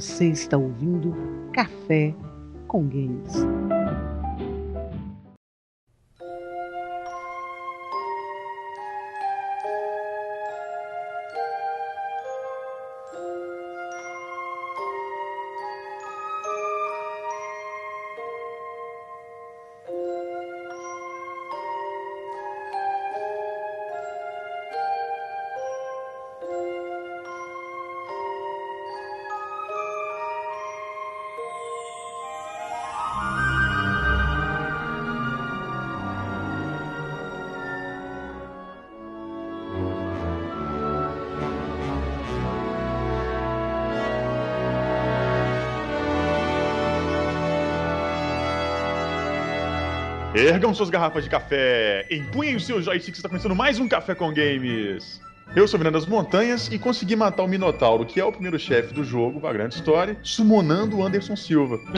Você está ouvindo Café com Games. Ergam suas garrafas de café, empunhem os seus joysticks, está começando mais um Café com Games. Eu sou Miranda das Montanhas e consegui matar o Minotauro, que é o primeiro chefe do jogo, a grande história, summonando o Anderson Silva.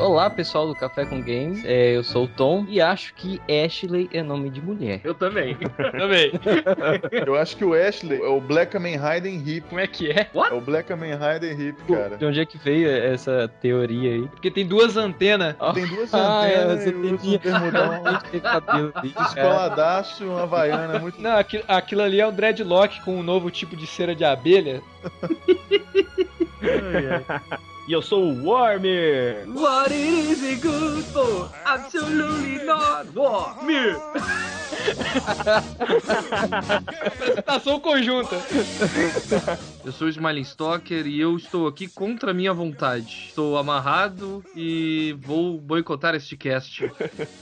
Olá, pessoal do Café com Games. É, eu sou o Tom e acho que Ashley é nome de mulher. Eu também. também. Eu acho que o Ashley é o Black Kamen Rider Hip. Como é que é? É o Black Kamen Rider Hip, cara. De onde é que veio essa teoria aí? Porque tem duas antenas. Tem duas Ah, é, antenas você e tem- um bermudão cara. escoladaço, uma havaiana, muito... Não, aquilo, aquilo ali é um dreadlock com um novo tipo de cera de abelha. E eu sou o Warmer. What is it good for? Absolutely not. War. Apresentação conjunta. Eu sou o Smiling Stalker e eu estou aqui contra a minha vontade. Estou amarrado e vou boicotar este cast.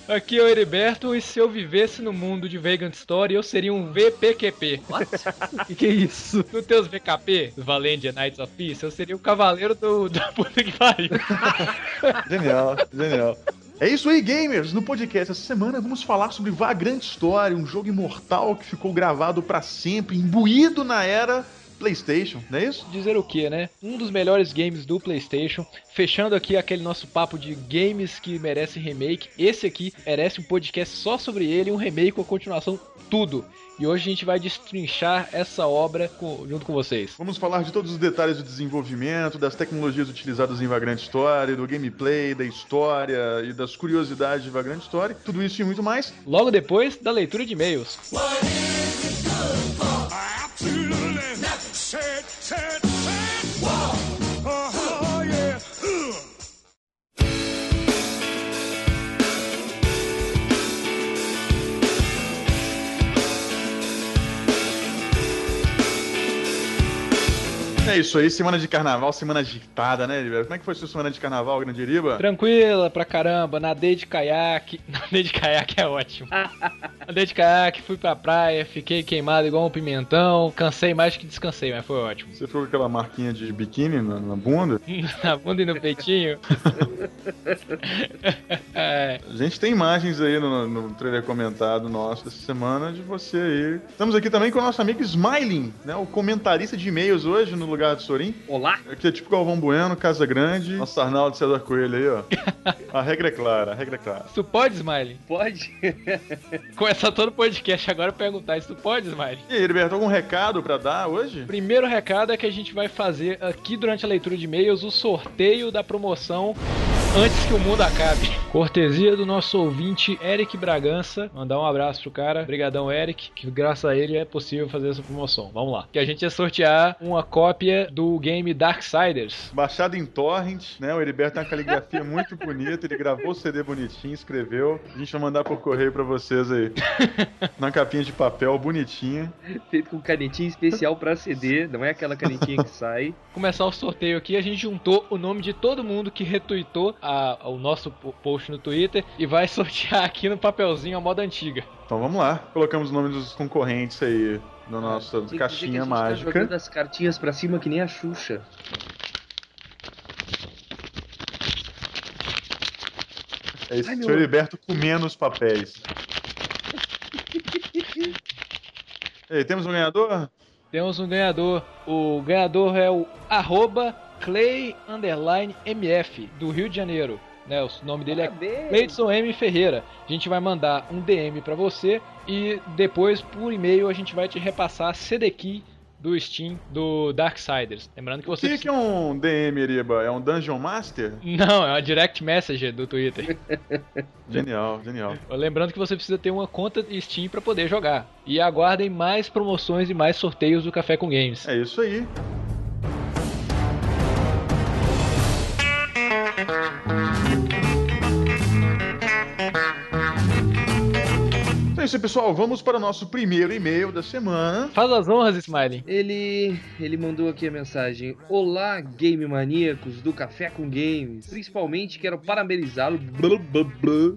Aqui é o Heriberto e se eu vivesse no mundo de Vegan Story, eu seria um VPQP. Que que é isso? No teus VKP, Valendia Knights of Peace, eu seria o cavaleiro do, da puta que pariu. Genial, genial. É isso aí, gamers! No podcast essa semana vamos falar sobre Vagrant Story, um jogo imortal que ficou gravado pra sempre, imbuído na era PlayStation, não é isso? Dizer o que, né? Um dos melhores games do PlayStation. Fechando aqui aquele nosso papo de games que merecem remake. Esse aqui merece um podcast só sobre ele, um remake ou continuação, tudo. E hoje a gente vai destrinchar essa obra com- junto com vocês. Vamos falar de todos os detalhes do desenvolvimento, das tecnologias utilizadas em Vagrant Story, do gameplay, da história e das curiosidades de Vagrant Story. Tudo isso e muito mais. Logo depois da leitura de e-mails. É isso aí, semana de carnaval, semana agitada, né, Liberto? Como é que foi sua semana de carnaval, Grande Iriba? Tranquila pra caramba, nadei de caiaque. Nadei de caiaque é ótimo. nadei de caiaque, fui pra praia, fiquei queimado igual um pimentão. Cansei mais que descansei, mas foi ótimo. Você ficou com aquela marquinha de biquíni na, na bunda? Na bunda e no peitinho. é, A gente tem imagens aí no, no trailer comentado nosso dessa semana de você aí. Estamos aqui também com o nosso amigo Smiling, né? O comentarista de e-mails hoje no lugar do Sorin. Olá. Aqui é tipo Galvão Bueno, Casa Grande. Nosso Arnaldo César Coelho aí, ó. A regra é clara, a regra é clara. tu pode, Smiley? Pode? Começar todo o podcast agora a perguntar se tu pode, Smiley. E aí, Heriberto, algum recado pra dar hoje? Primeiro recado é que a gente vai fazer aqui durante a leitura de e-mails o sorteio da promoção antes que o mundo acabe. Cortesia do nosso ouvinte Eric Bragança. Mandar um abraço pro cara. Obrigadão, Eric, que graças a ele é possível fazer essa promoção. Vamos lá. Que a gente ia sortear uma cópia do game Darksiders. Baixado em torrent, né? O Heriberto tem uma caligrafia muito bonita, ele gravou o CD bonitinho, escreveu. A gente vai mandar por correio pra vocês aí. Na capinha de papel bonitinha. Feito com canetinha especial pra CD, não é aquela canetinha que sai. Começar o sorteio aqui, a gente juntou o nome de todo mundo que retweetou a- o nosso po- post no Twitter e vai sortear aqui no papelzinho a moda antiga. Então vamos lá. Colocamos o nome dos concorrentes aí na nossa Tem caixinha a gente Tá mágica. jogando as cartinhas pra cima que nem a Xuxa. É isso, Ai, meu- senhor Heriberto comendo os papéis. E aí, temos um ganhador? Temos um ganhador. O ganhador é o arroba Clay underline MF do Rio de Janeiro. Né, o nome dele é Parabéns. Cleidson M. Ferreira. A gente vai mandar um DM pra você e depois por e-mail a gente vai te repassar a CD key do Steam do Darksiders. Lembrando que O você que, que é um DM, Eriba? É um Dungeon Master? Não, é uma direct message do Twitter. Genial, genial. Lembrando que você precisa ter uma conta Steam para poder jogar. E aguardem mais promoções e mais sorteios do Café com Games. É isso aí. Isso aí, pessoal. Vamos para o nosso primeiro e-mail da semana. Faz as honras, Smiley. Ele, ele mandou aqui a mensagem: Olá, game maníacos do Café com Games. Principalmente quero parabenizá-lo.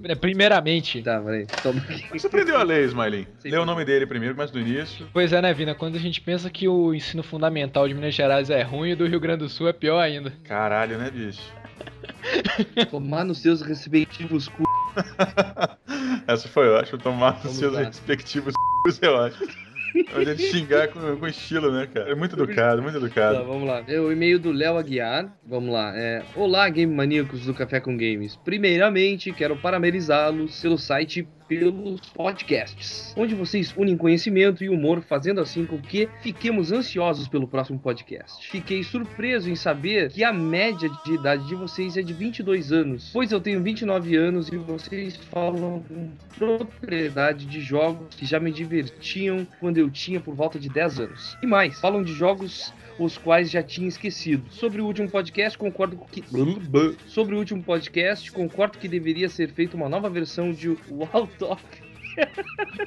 É, Primeiramente. Tá, vai. Toma aqui. Você aprendeu a ler, Smiley? Lê o nome dele primeiro, começa do início. Pois é, né, Vina? Quando a gente pensa que o ensino fundamental de Minas Gerais é ruim, o do Rio Grande do Sul é pior ainda. Caralho, né, bicho? Tomar nos seus respectivos cu. Essa foi ótima. Tomar os Vamos seus lá. respectivos c***s é ótimo. A gente xingar com, com estilo, né, cara? É muito educado, muito Tá, educado. vamos lá. É o e-mail do Léo Aguiar. Vamos lá. É, Olá, game maníacos do Café com Games. Primeiramente, quero parabenizá-los pelo site pelos podcasts, onde vocês unem conhecimento e humor, fazendo assim com que fiquemos ansiosos pelo próximo podcast. Fiquei surpreso em saber que a média de idade de vocês é de 22 anos, pois eu tenho 29 anos e vocês falam com propriedade de jogos que já me divertiam quando eu tinha por volta de 10 anos. E mais, falam de jogos os quais já tinha esquecido. Sobre o último podcast, concordo que. Sobre o último podcast, concordo que deveria ser feita uma nova versão de Wild Top.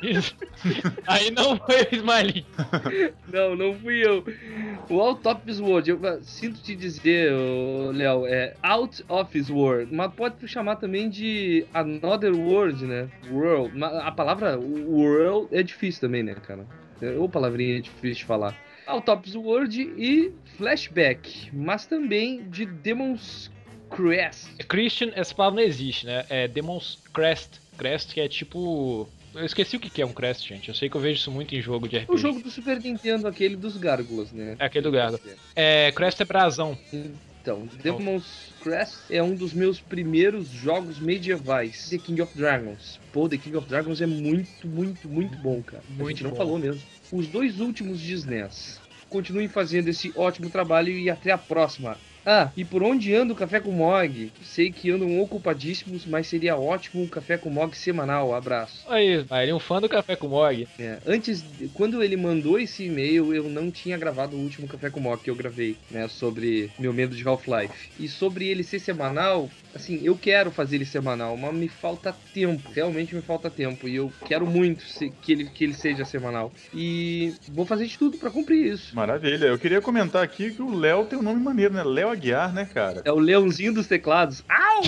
Isso. Aí não foi o Smiley. Não, não fui eu. O Out of This World, eu sinto te dizer, Léo, é Out of This World, mas pode chamar também de Another World, né? World. A palavra world é difícil também, né, cara? É, Ou palavrinha difícil de falar. This World e Flashback, mas também de Demon's Crest. Christian, essa palavra não existe, né? É Demon's Crest. Crest que é tipo. Eu esqueci o que é um Crest, gente. Eu sei que eu vejo isso muito em jogo de RPG. O jogo do Super Nintendo, aquele dos gárgulas, né? É aquele do Gargo. É, Crest é brasão. Então, Demon's Crest é um dos meus primeiros jogos medievais. The King of Dragons. Pô, The King of Dragons é muito, muito, muito bom, cara. a Muito gente não bom. falou mesmo. Os dois últimos de SNES. Continuem fazendo esse ótimo trabalho e até a próxima. Ah, e por onde anda o Café com Mog? Sei que andam ocupadíssimos, mas seria ótimo um Café com Mog semanal. Abraço. Aí, ele é um fã do Café com Mog. É, antes, quando ele mandou esse e-mail, eu não tinha gravado o último Café com Mock que eu gravei, né, sobre meu medo de Half-Life. E sobre ele ser semanal, assim, eu quero fazer ele semanal, mas me falta tempo, realmente me falta tempo, e eu quero muito que, ele, que ele seja semanal. E vou fazer de tudo pra cumprir isso. Maravilha. Eu queria comentar aqui que o Léo tem um nome maneiro, né? Léo Aguiar, né, cara? É o leãozinho dos teclados. Ah,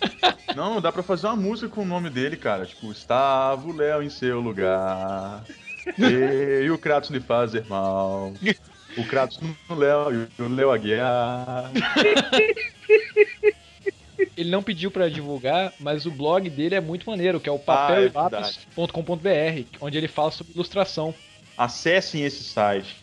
Não, dá pra fazer uma música com o nome dele, cara. Tipo, estava o Léo em seu lugar. E o Kratos lhe fazer mal. O Kratos no Léo e o Léo Aguiar. Ele não pediu pra divulgar, mas o blog dele é muito maneiro, que é o Ah, é papellápis.com.br, onde ele fala sobre ilustração. Acessem esse site,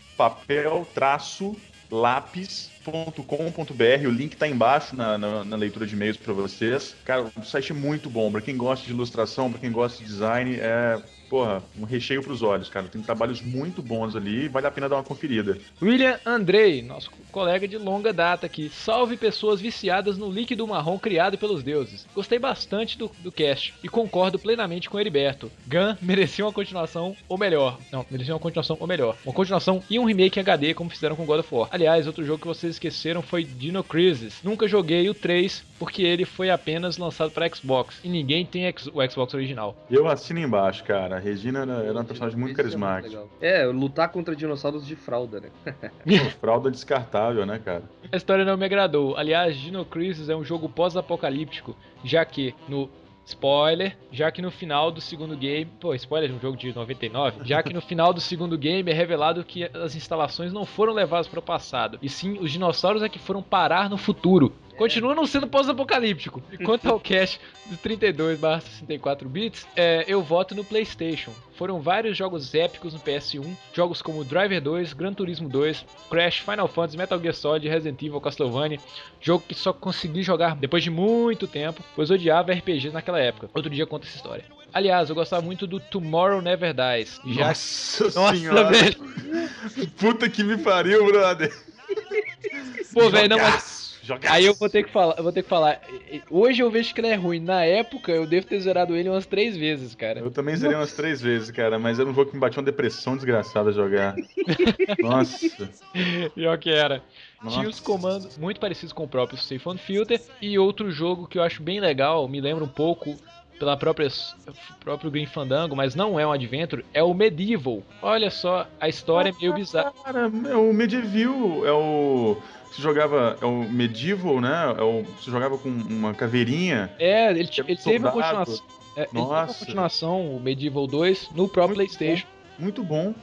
papel-lápis.com.br. O link tá embaixo na, na- na leitura de e-mails pra vocês. Cara, o site muito bom. Pra quem gosta de ilustração, pra quem gosta de design, é, porra, um recheio pros olhos, cara. Tem trabalhos muito bons ali e vale a pena dar uma conferida. William Andrei, nosso colega de longa data aqui. Salve pessoas viciadas no líquido marrom criado pelos deuses. Gostei bastante do, do cast e concordo plenamente com o Heriberto. Gun merecia uma continuação ou melhor. Não, merecia uma continuação ou melhor. Uma continuação e um remake em HD como fizeram com God of War. Aliás, outro jogo que vocês esqueceram foi Dino Crisis. Nunca joguei o 3 porque ele foi apenas lançado para Xbox e ninguém tem o Xbox original. Eu assino embaixo, cara. A Regina era, era uma personagem muito é carismática. É, lutar contra dinossauros de fralda, né? Pô, fralda descartável, né, cara? A história não me agradou. Aliás, Dino Crisis é um jogo pós-apocalíptico, já que no spoiler, já que no final do segundo game, pô, spoiler de um jogo de 99, já que no final do segundo game é revelado que as instalações não foram levadas para o passado, e sim os dinossauros é que foram parar no futuro. Continua não sendo pós-apocalíptico. E quanto ao cast dos 32/64 bits, é, eu voto no PlayStation. Foram vários jogos épicos no PS1, jogos como Driver 2, Gran Turismo 2, Crash, Final Fantasy, Metal Gear Solid, Resident Evil, Castlevania, jogo que só consegui jogar depois de muito tempo, pois odiava RPGs naquela época. Outro dia conta essa história. Aliás, eu gostava muito do Tomorrow Never Dies, já Nossa, Nossa, senhora. velho. Puta que me pariu, brother. Pô, velho, não, mas Jogaço. Aí eu vou ter que falar, eu vou ter que falar. Hoje eu vejo que ele é ruim. Na época eu devo ter zerado ele umas três vezes, cara. Eu também zerei umas três vezes, cara, mas era um jogo que me batia uma depressão desgraçada jogar. Nossa. Pior que era. Tinha os Nossa. comandos muito parecidos com o próprio Siphon Filter. E outro jogo que eu acho bem legal, me lembra um pouco pela própria próprio Green Fandango, mas não é um adventure, é o Medieval. Olha só, a história é meio bizarra. Cara, é o Medieval, é o. Você jogava. É o Medieval, né? É o, você jogava com uma caveirinha. É, ele, ele teve uma continuação. é, ele teve uma Nossa. continuação, o Medieval 2, no próprio Muito PlayStation. Muito bom.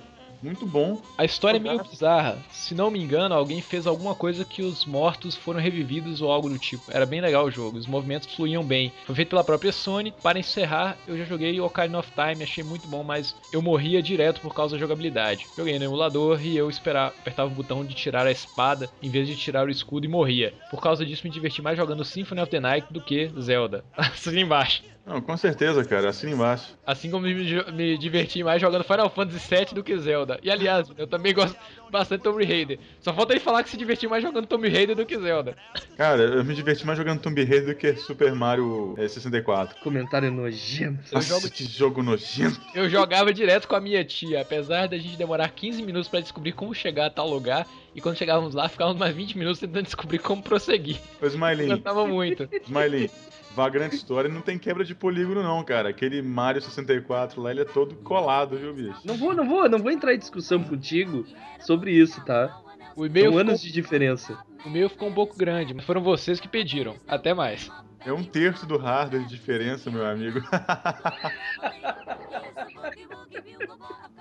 Muito bom. A história é meio bizarra. Se não me engano, alguém fez alguma coisa que os mortos foram revividos ou algo do tipo. Era bem legal o jogo, os movimentos fluíam bem. Foi feito pela própria Sony. Para encerrar, eu já joguei Ocarina of Time, achei muito bom, mas eu morria direto por causa da jogabilidade. Joguei no emulador e eu esperava, apertava o botão de tirar a espada em vez de tirar o escudo e morria. Por causa disso, me diverti mais jogando Symphony of the Night do que Zelda. Assim embaixo. Não, com certeza, cara. Assina embaixo. Assim como me, me diverti mais jogando Final Fantasy VII do que Zelda. E aliás, eu também gosto bastante de Tomb Raider. Só falta ele falar que se divertiu mais jogando Tomb Raider do que Zelda. Cara, eu me diverti mais jogando Tomb Raider do que Super Mario eh, 64. Comentário nojento. Eu Nossa, jogo- que jogo nojento. Eu jogava direto com a minha tia, apesar da gente demorar 15 minutos pra descobrir como chegar a tal lugar. E quando chegávamos lá, ficávamos mais 20 minutos tentando descobrir como prosseguir. Ô, Smiley, Gostava muito. Smiley, Vagrant Story não tem quebra de polígono, não, cara. Aquele Mario 64 lá, ele é todo colado, viu, bicho? Não vou, não vou, não vou entrar em discussão contigo sobre isso, tá? O e-mail, São ficou, anos de diferença. o e-mail ficou um pouco grande, mas foram vocês que pediram. Até mais. É um terço do hardware de diferença, meu amigo.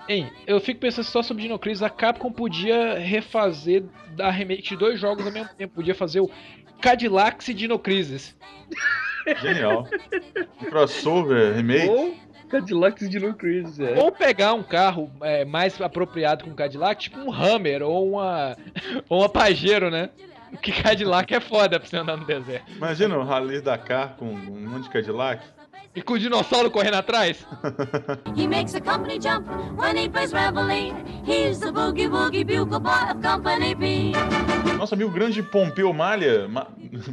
Hein, eu fico pensando só sobre Dino Crisis, a Capcom podia refazer da remake de dois jogos ao mesmo tempo. Podia fazer o Cadillac e Dino Crisis. Genial. Um crossover, remake. Ou Cadillacs de Crisis, é. Ou pegar um carro é, mais apropriado com Cadillac, tipo um Hammer ou uma, ou uma Pajero, né? Porque Cadillac é foda pra você andar no deserto. Imagina o Rally Dakar com um monte de Cadillac. E com o dinossauro correndo atrás? He makes a company jump when he plays reveille. He's the boogie woogie bugle boy of Company B. Nosso amigo grande Pompeu Maia. Ma-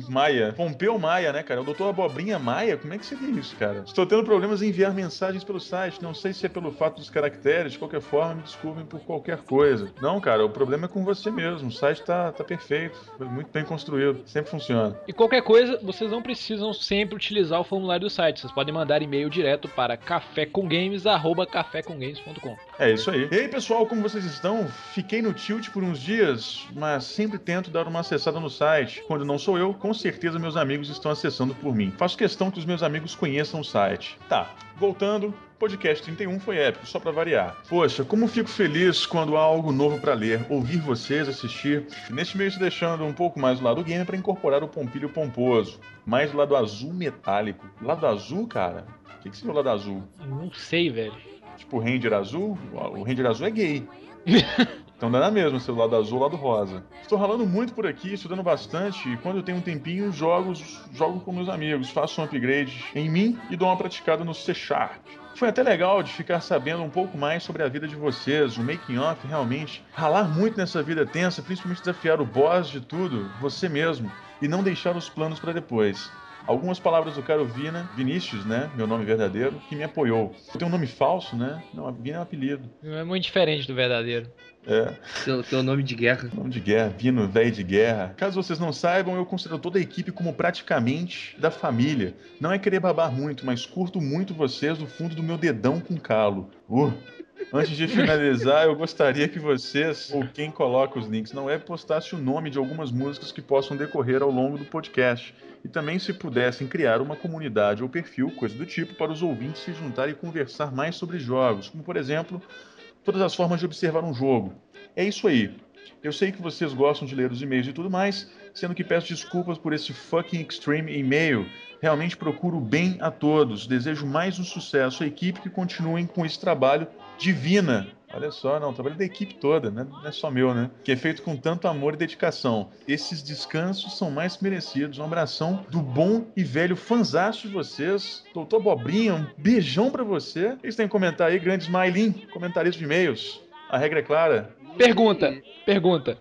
Maia. Pompeu Maia, né, cara? O doutor Abobrinha Maia? Como é que seria isso, cara? Estou tendo problemas em enviar mensagens pelo site. Não sei se é pelo fato dos caracteres. De qualquer forma, me desculpem por qualquer coisa. Não, cara, o problema é com você mesmo. O site tá, tá perfeito. Foi muito bem construído. Sempre funciona. E qualquer coisa, vocês não precisam sempre utilizar o formulário do site. Vocês podem mandar e-mail direto para cafécomgames.com. É isso aí. E aí, pessoal, como vocês estão? Fiquei no tilt por uns dias, mas sempre tento dar uma acessada no site. Quando não sou eu, com certeza meus amigos estão acessando por mim. Faço questão que os meus amigos conheçam o site. Tá, voltando. Podcast 31 foi épico, só pra variar. Poxa, como fico feliz quando há algo novo pra ler, ouvir vocês, assistir. Neste mês deixando um pouco mais do lado game pra incorporar o Pompilho Pomposo. Mais do lado azul metálico. Lado azul, cara? O que, que seria o lado azul? Não sei, velho. Tipo, o Ranger azul, o Ranger azul é gay. Então dá na mesma, seu lado azul ou lado rosa. Estou ralando muito por aqui, estudando bastante, e quando eu tenho um tempinho, jogo, jogo com meus amigos, faço um upgrade em mim e dou uma praticada no C Sharp. Foi até legal de ficar sabendo um pouco mais sobre a vida de vocês, o making off realmente. Ralar muito nessa vida tensa, principalmente desafiar o boss de tudo, você mesmo, e não deixar os planos para depois. Algumas palavras do caro Vina, Vinícius, né? Meu nome verdadeiro, que me apoiou. Eu tenho um nome falso, né? Não, Vina é um apelido. Não é muito diferente do verdadeiro. É. Teu, teu nome de guerra. Nome de guerra, Vino, velho de guerra. Caso vocês não saibam, eu considero toda a equipe como praticamente da família. Não é querer babar muito, mas curto muito vocês do fundo do meu dedão com calo. Uh. Antes de finalizar, eu gostaria que vocês, ou quem coloca os links na web, postasse o nome de algumas músicas que possam decorrer ao longo do podcast. E também se pudessem criar uma comunidade ou perfil, coisa do tipo, para os ouvintes se juntarem e conversar mais sobre jogos, como por exemplo, todas as formas de observar um jogo. É isso aí. Eu sei que vocês gostam de ler os e-mails e tudo mais, sendo que peço desculpas por esse fucking extreme e-mail. Realmente procuro bem a todos. Desejo mais um sucesso à equipe que continuem com esse trabalho divina. Olha só, não, o trabalho da equipe toda, né? não é só meu, né? Que é feito com tanto amor e dedicação. Esses descansos são mais merecidos. Um abração do bom e velho fanzaço de vocês. Doutor Bobrinha, um beijão pra você. Vocês têm que comentar aí, grande Smiley, comentarista de e-mails. A regra é clara. Pergunta, pergunta.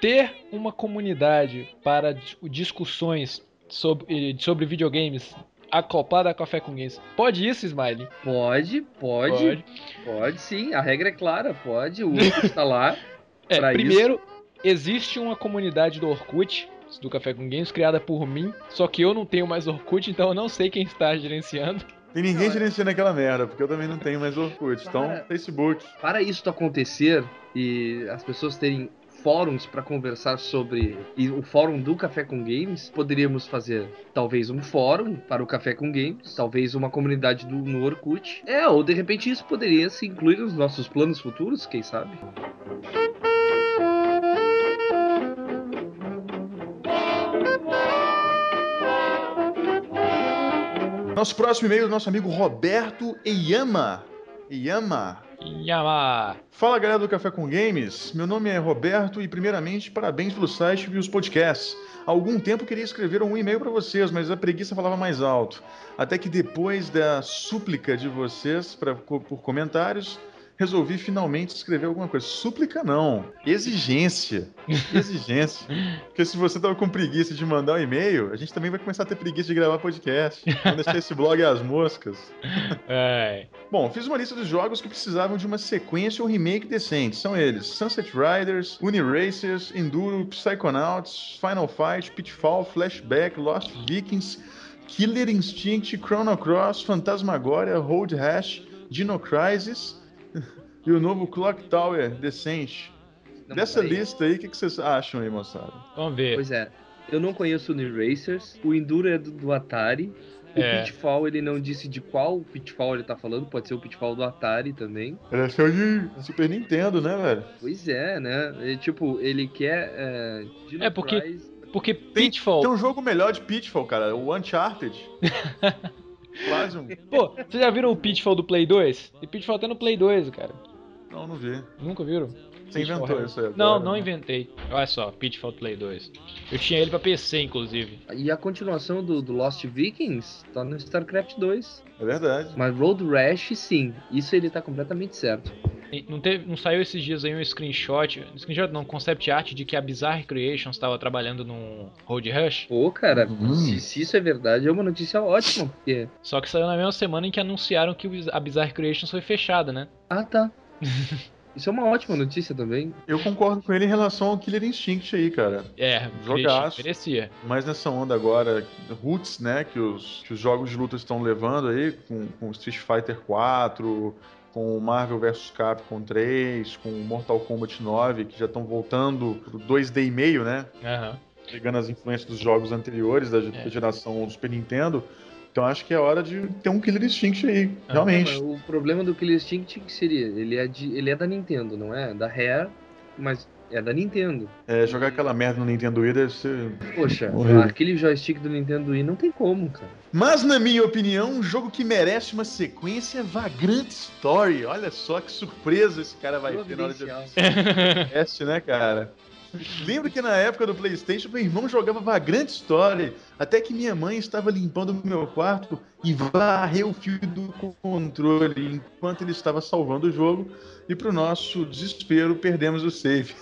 Ter uma comunidade para dis- discussões sobre, sobre videogames acoplada a Café com Games. Pode isso, Smiley? Pode, pode, pode, sim. A regra é clara, pode. O Orkut está lá. É, primeiro, existe uma comunidade do Orkut, do Café com Games, criada por mim, só que eu não tenho mais Orkut, então eu não sei quem está gerenciando. Tem ninguém gerenciando aquela merda, porque eu também não tenho mais Orkut. Então, Cara. Facebook. Para isso acontecer e as pessoas terem fóruns para conversar sobre e o fórum do Café com Games, poderíamos fazer talvez um fórum para o Café com Games, talvez uma comunidade do, no Orkut. É, ou de repente isso poderia se incluir nos nossos planos futuros, quem sabe? Nosso próximo e-mail é do nosso amigo Roberto Eyama. Eyama. Yama. Fala galera do Café com Games, meu nome é Roberto e primeiramente parabéns pelo site e os podcasts. Há algum tempo queria escrever um e-mail para vocês, mas a preguiça falava mais alto. Até que depois da súplica de vocês pra, por comentários, resolvi finalmente escrever alguma coisa. Súplica não, exigência. Exigência. Porque se você tava com preguiça de mandar um e-mail, a gente também vai começar a ter preguiça de gravar podcast. Vamos deixar esse blog às moscas. É. Bom, fiz uma lista dos jogos que precisavam de uma sequência ou remake decente. São eles: Sunset Riders, Uniracers, Enduro, Psychonauts, Final Fight, Pitfall, Flashback, Lost Vikings, Killer Instinct, Chrono Cross, Phantasmagoria, Road Rash, Dino Crisis e o novo Clock Tower decente. Não, Dessa lista aí, o que, que vocês acham aí, moçada? Vamos ver. Pois é, eu não conheço o New Racers, o Enduro é do, do Atari. O É. Pitfall, ele não disse de qual Pitfall ele tá falando, pode ser o Pitfall do Atari também. Era show de Super Nintendo, né, velho? Pois é, né? E, tipo, ele quer. É, Dino É, porque- Porque Tem, Pitfall. tem um jogo melhor de Pitfall, cara, o Uncharted. Quase um. Pô, vocês já viram o Pitfall do Play 2? E Pitfall até no Play 2, cara. Não, não vi. Nunca viram? Você Pitfall inventou Hell. isso aí Não, agora, não né? inventei. Olha só, Pitfall Play 2. Eu tinha ele pra PC, inclusive. E a continuação do, do Lost Vikings tá no StarCraft 2. É verdade. Mas Road Rash, sim. Isso ele tá completamente certo. Não, teve, não saiu esses dias aí um screenshot, um screenshot não, concept art de que a Bizarre Creations estava trabalhando num Road Rush, Pô, cara, Hum. se, se isso é verdade, é uma notícia ótima. Porque... só que saiu na mesma semana em que anunciaram que a Bizarre Creations foi fechada, né? Ah, tá. Isso é uma ótima notícia também. Eu concordo com ele em relação ao Killer Instinct aí, cara. É, Jogaço. merecia. Mas nessa onda agora, Roots, né, que os, que os jogos de luta estão levando aí, com, com Street Fighter 4, com Marvel vs Capcom 3, com Mortal Kombat 9, que já estão voltando pro 2D e meio, né? Aham. Pegando as influências dos jogos anteriores da, da É. geração do Super Nintendo. Então acho que é hora de ter um Killer Instinct aí, Ah, realmente. Mas o problema do Killer Instinct seria, ele é, de, ele é da Nintendo, não é? Da Rare, mas é da Nintendo. É, jogar aquela merda no Nintendo Wii deve ser Poxa, Horrível. aquele joystick do Nintendo Wii não tem como, cara. Mas, na minha opinião, um jogo que merece uma sequência é Vagrant Story. Olha só que surpresa esse cara vai ter na hora de teste, né, cara? Lembro que na época do PlayStation, meu irmão jogava Vagrant Story. Até que minha mãe estava limpando o meu quarto e varreu o fio do controle enquanto ele estava salvando o jogo. E, pro nosso desespero, perdemos o save.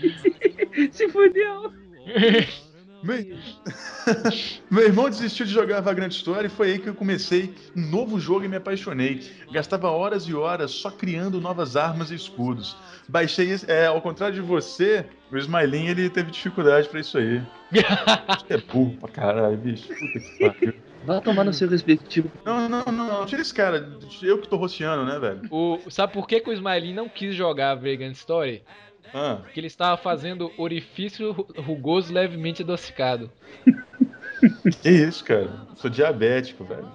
Se fudeu. Meu... Meu irmão desistiu de jogar Vagrant Story e foi aí que eu comecei um novo jogo e me apaixonei. Gastava horas e horas só criando novas armas e escudos. Baixei, esse- é, ao contrário de você, o Smiling ele teve dificuldade pra isso aí. Acho que é burro pra caralho, bicho. Puta que pariu. Vai tomar no seu respectivo. Não, não, não, não, tira esse cara. Eu que tô roteando, né, velho? O, sabe por que, que o Smiley não quis jogar Vegan Story? Ah, Porque ele estava fazendo orifício ru- rugoso levemente adocicado. que isso, cara? Sou diabético, velho.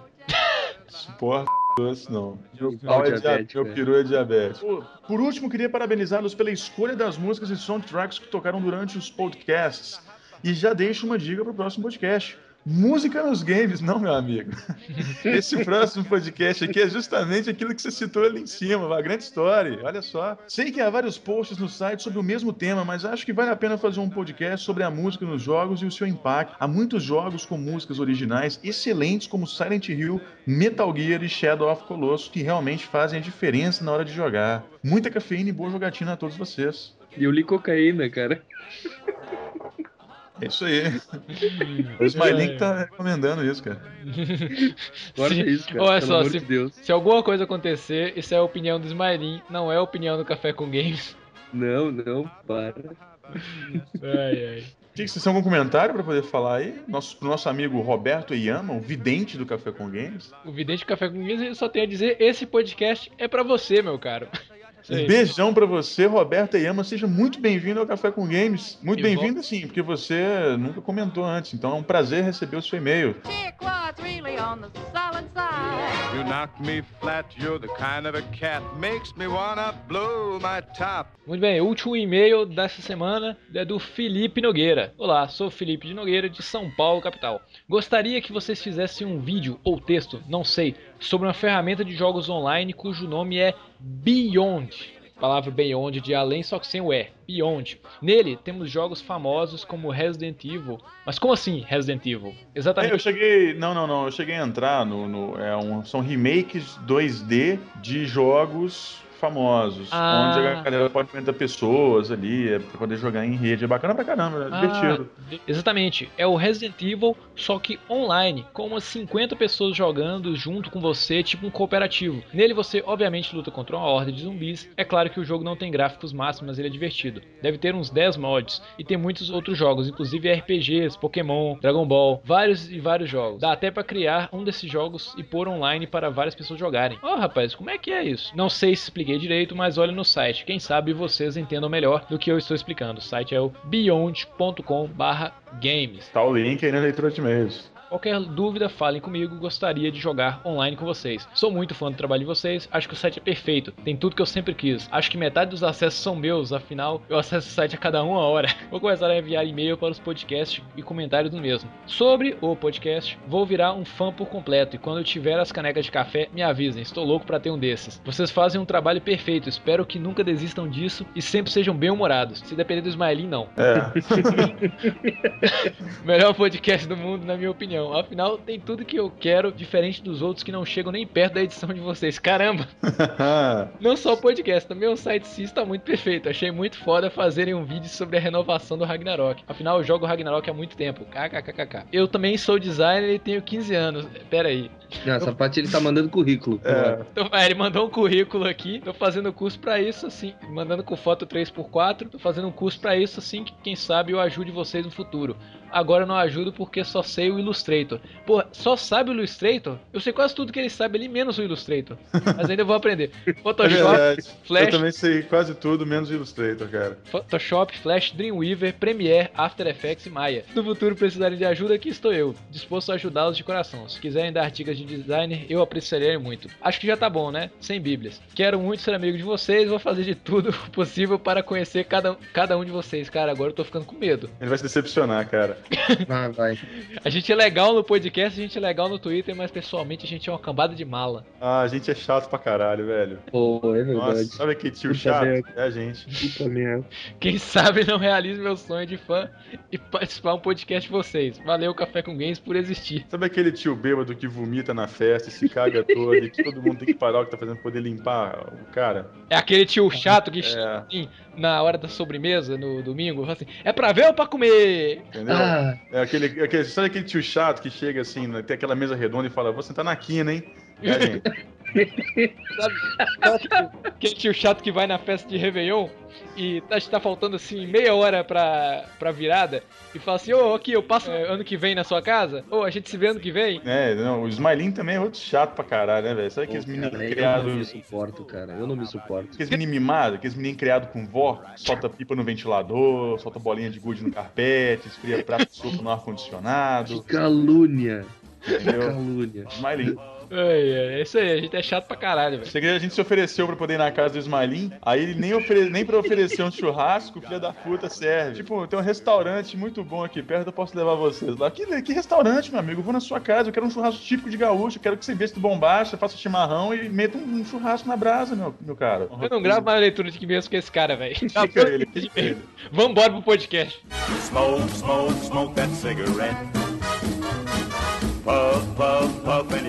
Suporto doce, não. Meu pau é diabético, diabético, meu é. peru é diabético. Por último, queria parabenizá-los pela escolha das músicas e soundtracks que tocaram durante os podcasts. E já deixo uma dica pro próximo podcast. Música nos games, não, meu amigo. Esse próximo podcast aqui é justamente aquilo que você citou ali em cima, uma grande história. Olha só. Sei que há vários posts no site sobre o mesmo tema, mas acho que vale a pena fazer um podcast sobre a música nos jogos e o seu impacto. Há muitos jogos com músicas originais excelentes, como Silent Hill, Metal Gear e Shadow of Colossus, que realmente fazem a diferença na hora de jogar. Muita cafeína e boa jogatina a todos vocês. E eu li cocaína, cara. É isso aí. O Smiley tá recomendando isso, cara. Guarda Se- isso, cara. Olha pelo só, amor se, de Deus. se alguma coisa acontecer, isso é a opinião do Smiling, não é a opinião do Café com Games. Não, não, para. Ai, ai. Tinha que vocês têm algum comentário pra poder falar aí? Nosso, pro nosso amigo Roberto Eyama, o vidente do Café com Games. O Vidente Café com Games ele só tem a dizer: esse podcast é pra você, meu caro. Um beijão pra você, Roberto Eyama. Seja muito bem-vindo ao Café com Games. Muito bem-vindo, sim, porque você nunca comentou antes. Então é um prazer receber o seu e-mail. You knock me flat, you're the kind of a cat makes me wanna blow my top. Muito bem, o último e-mail dessa semana é do Felipe Nogueira. Olá, sou Felipe de Nogueira, de São Paulo, capital. Gostaria que vocês fizessem um vídeo ou texto, não sei, sobre uma ferramenta de jogos online cujo nome é Beyond. Palavra Beyond de além, só que sem o E. Beyond. Nele temos jogos famosos como Resident Evil. Mas como assim Resident Evil? É, Exatamente. eu cheguei. Não, não, não. Eu cheguei a entrar no. no- é um, são remakes 2D de jogos famosos. Ah. Onde a galera pode 50 pessoas ali, é, pra poder jogar em rede. É bacana pra caramba, é Ah, divertido. exatamente. É o Resident Evil, só que online, com umas 50 pessoas jogando junto com você, tipo um cooperativo. Nele você, obviamente, luta contra uma horda de zumbis. É claro que o jogo não tem gráficos máximos, mas ele é divertido. Deve ter uns 10 mods. E tem muitos outros jogos, inclusive RPGs, Pokémon, Dragon Ball, vários e vários jogos. Dá até pra criar um desses jogos e pôr online para várias pessoas jogarem. Ó, rapaz, como é que é isso? Não sei se expliquei direito, mas olhe no site. Quem sabe vocês entendam melhor do que eu estou explicando. O site é o beyond.com/games. Tá o link aí na leitura de e-mails. Qualquer dúvida, falem comigo, gostaria de jogar online com vocês. Sou muito fã do trabalho de vocês, acho que o site é perfeito, tem tudo que eu sempre quis. Acho que metade dos acessos são meus, afinal eu acesso o site a cada uma hora. Vou começar a enviar e-mail para os podcasts e comentários do mesmo. Sobre o podcast, vou virar um fã por completo e quando eu tiver as canecas de café, me avisem, estou louco para ter um desses. Vocês fazem um trabalho perfeito, espero que nunca desistam disso e sempre sejam bem-humorados. Se depender do Smiley, não. É. Melhor podcast do mundo, na minha opinião. Afinal, tem tudo que eu quero, diferente dos outros que não chegam nem perto da edição de vocês. Caramba! Não só o podcast, também o site em si está muito perfeito. Achei muito foda fazerem um vídeo sobre a renovação do Ragnarok. Afinal, eu jogo Ragnarok há muito tempo. KKKK. Eu também sou designer e tenho 15 anos. Pera aí. Ah, essa parte ele tá mandando currículo. É. Tô- é, ele mandou um currículo aqui. Tô fazendo curso pra isso, assim. Mandando com foto 3x4. Tô fazendo um curso pra isso, assim. Que quem sabe eu ajude vocês no futuro. Agora eu não ajudo porque só sei o Illustrator. Pô, só sabe o Illustrator? Eu sei quase tudo que ele sabe ali, menos o Illustrator. Mas ainda vou aprender. É Photoshop. Eu Flash, também sei quase tudo, menos Illustrator, cara. Photoshop, Flash, Dreamweaver, Premiere, After Effects e Maya. Se no futuro precisarem de ajuda, aqui estou eu, disposto a ajudá-los de coração. Se quiserem dar dicas de designer, eu apreciaria muito. Acho que já tá bom, né? Sem bíblias. Quero muito ser amigo de vocês, vou fazer de tudo possível para conhecer cada, cada um de vocês. Cara, agora eu tô ficando com medo. Ele vai se decepcionar, cara. Vai, vai. A gente é legal no podcast, a gente é legal no Twitter, mas pessoalmente a gente é uma cambada de mala. Ah, a gente é chato pra caralho, velho. Pô, é Nossa, verdade. sabe aquele tio Puta chato? merda. É a gente. Puta merda. Quem sabe não realize meu sonho de fã e participar um podcast de vocês. Valeu, Café com Games, por existir. Sabe aquele tio bêbado que vomita na festa e se caga todo e que todo mundo tem que parar o que tá fazendo pra poder limpar o cara? É aquele tio chato que É, assim, na hora da sobremesa, no domingo, fala assim, é pra ver ou pra comer? entendeu? Ah, É aquele, aquele, sabe aquele tio chato que chega assim, né, tem aquela mesa redonda e fala, vou sentar na quina, hein? É, gente. Aquele tio chato que vai na festa de Réveillon e tá, tá faltando assim meia hora pra, pra virada e fala assim, ô, aqui, eu passo é, ano que vem na sua casa? Ô, a gente se vê ano que vem? É, não, o Smiling também é outro chato pra caralho, né, velho? Sabe aqueles meninos cara, eu não me criados... suporto, cara. Eu não me suporto. Aqueles meninos mimados, aqueles meninos criados com vó, solta pipa no ventilador, solta bolinha de gude no carpete, esfria prato de sopa no ar-condicionado, Que calúnia. Que entendeu? calúnia. Smiling. Ai, ai, é isso aí, a gente é chato pra caralho, velho. Cheguei, a gente se ofereceu pra poder ir na casa do Ismailin, aí ele nem, ofere... nem pra oferecer um churrasco, filha da puta, serve. Tipo, tem um restaurante muito bom aqui perto, eu posso levar vocês lá. Que, que restaurante, meu amigo? Eu vou na sua casa, eu quero um churrasco típico de gaúcho, eu quero que você veste do bombacha, faça chimarrão e meta um, um churrasco na brasa, meu, meu cara. Eu não gravo mais leitura de que mesmo com esse cara, velho. Vambora pro podcast. Smoke, smoke, smoke that cigarette. Puff, puff, puff, and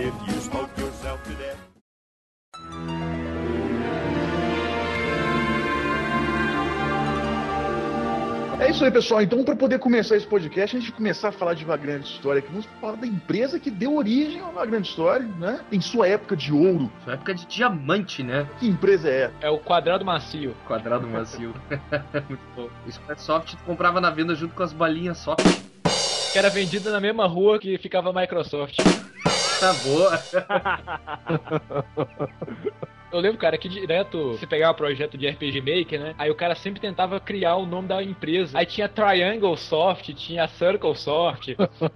É isso aí, pessoal. Então, para poder começar esse podcast, a gente começar a falar de uma grande história, que vamos falar da empresa que deu origem a uma grande história, né? Em sua época de ouro. Sua época de diamante, né? Que empresa é? É o quadrado macio. Quadrado macio. Muito bom. O Squaresoft tu comprava na venda junto com as balinhas soft. Que era vendida na mesma rua que ficava a Microsoft. Tá boa. Eu lembro, cara, que direto você pegava o projeto de RPG Maker, né? Aí o cara sempre tentava criar o nome da empresa. Aí tinha Triangle Soft, tinha Circle Soft.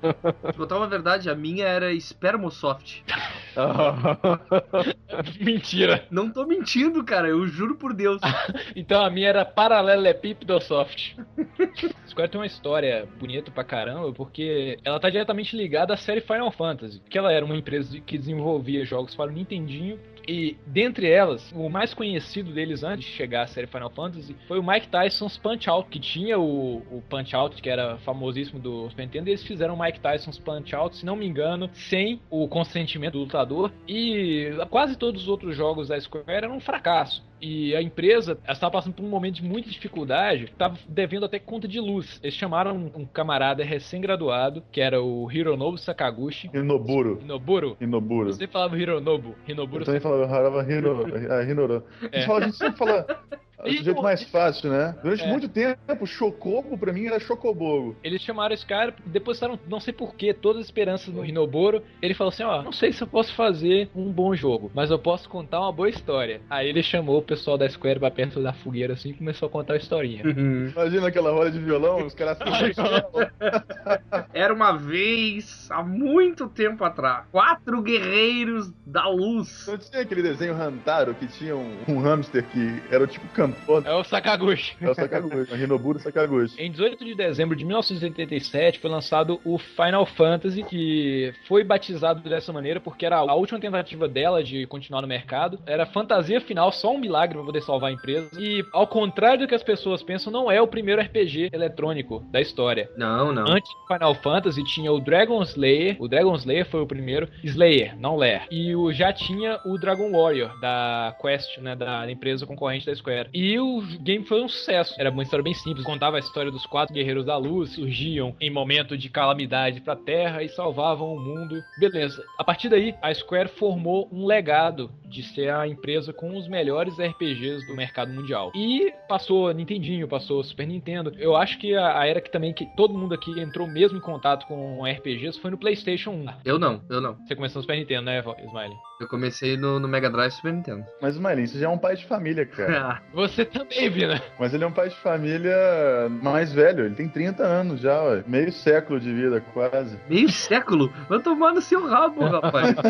Contar uma verdade, a minha era Spermosoft. Mentira. Não tô mentindo, cara, eu juro por Deus. Então a minha era Paralelepípedo Soft. Square tem uma história bonita pra caramba, porque ela tá diretamente ligada à série Final Fantasy. Que ela era uma empresa que desenvolvia jogos para o Nintendinho e dentre elas, o mais conhecido deles antes de chegar à série Final Fantasy foi o Mike Tyson's Punch Out, que tinha o, o Punch Out, que era famosíssimo do Super Nintendo, e eles fizeram o Mike Tyson's Punch Out, se não me engano, sem o consentimento do lutador. E quase todos os outros jogos da Square eram um fracasso. E a empresa estava passando por um momento de muita dificuldade, estava devendo até conta de luz. Eles chamaram um, um camarada recém-graduado, que era o Hironobu Sakaguchi. Hinoburo. Hinoburo? Hinoburo. Você falava Hironobu. Hinoburo Eu também falava Harava Hino, ah, Hinoro. A gente, fala, a gente sempre fala do jeito mais fácil, né? Durante É. muito tempo, Chocobo pra mim era Chocobogo. Eles chamaram esse cara, depositaram, não sei porquê, todas as esperanças no Hinoboro. Ele falou assim: Ó, não sei se eu posso fazer um bom jogo, mas eu posso contar uma boa história. Aí ele chamou o pessoal da Square pra perto da fogueira assim e começou a contar a historinha. Imagina aquela roda de violão, os caras Era uma vez, há muito tempo atrás, quatro guerreiros da luz. Não tinha aquele desenho Hantaro que tinha um, um hamster que era o tipo cantor. É o Sakaguchi. É o Sakaguchi, o Hinoburo Sakaguchi. Em 18 de dezembro de 1987 foi lançado o Final Fantasy, que foi batizado dessa maneira porque era a última tentativa dela de continuar no mercado. Era fantasia final, só um milagre para poder salvar a empresa. E ao contrário do que as pessoas pensam, não é o primeiro RPG eletrônico da história. Não, não. Antes do Final Fantasy tinha o Dragon Slayer. O Dragon Slayer foi o primeiro. Slayer, não Lair. E o, já tinha o Dragon Warrior da Quest, né? Da empresa concorrente da Square. E o game foi um sucesso. Era uma história bem simples. Contava a história dos quatro guerreiros da luz. Surgiam em momento de calamidade pra Terra e salvavam o mundo. Beleza. A partir daí, a Square formou um legado de ser a empresa com os melhores RPGs do mercado mundial. E passou Nintendinho, passou Super Nintendo. Eu acho que a, a era que também que todo mundo aqui entrou mesmo em contato com RPGs foi no PlayStation 1. Eu não, eu não. Você começou no Super Nintendo, né, Smiley? Eu comecei no, no Mega Drive Super Nintendo. Mas o Mailin, você já é um pai de família, cara. Você também, Vina. Mas ele é um pai de família mais velho, ele tem 30 anos já, ó. meio século de vida, quase. Meio século? Vai tomar no seu rabo, rapaz.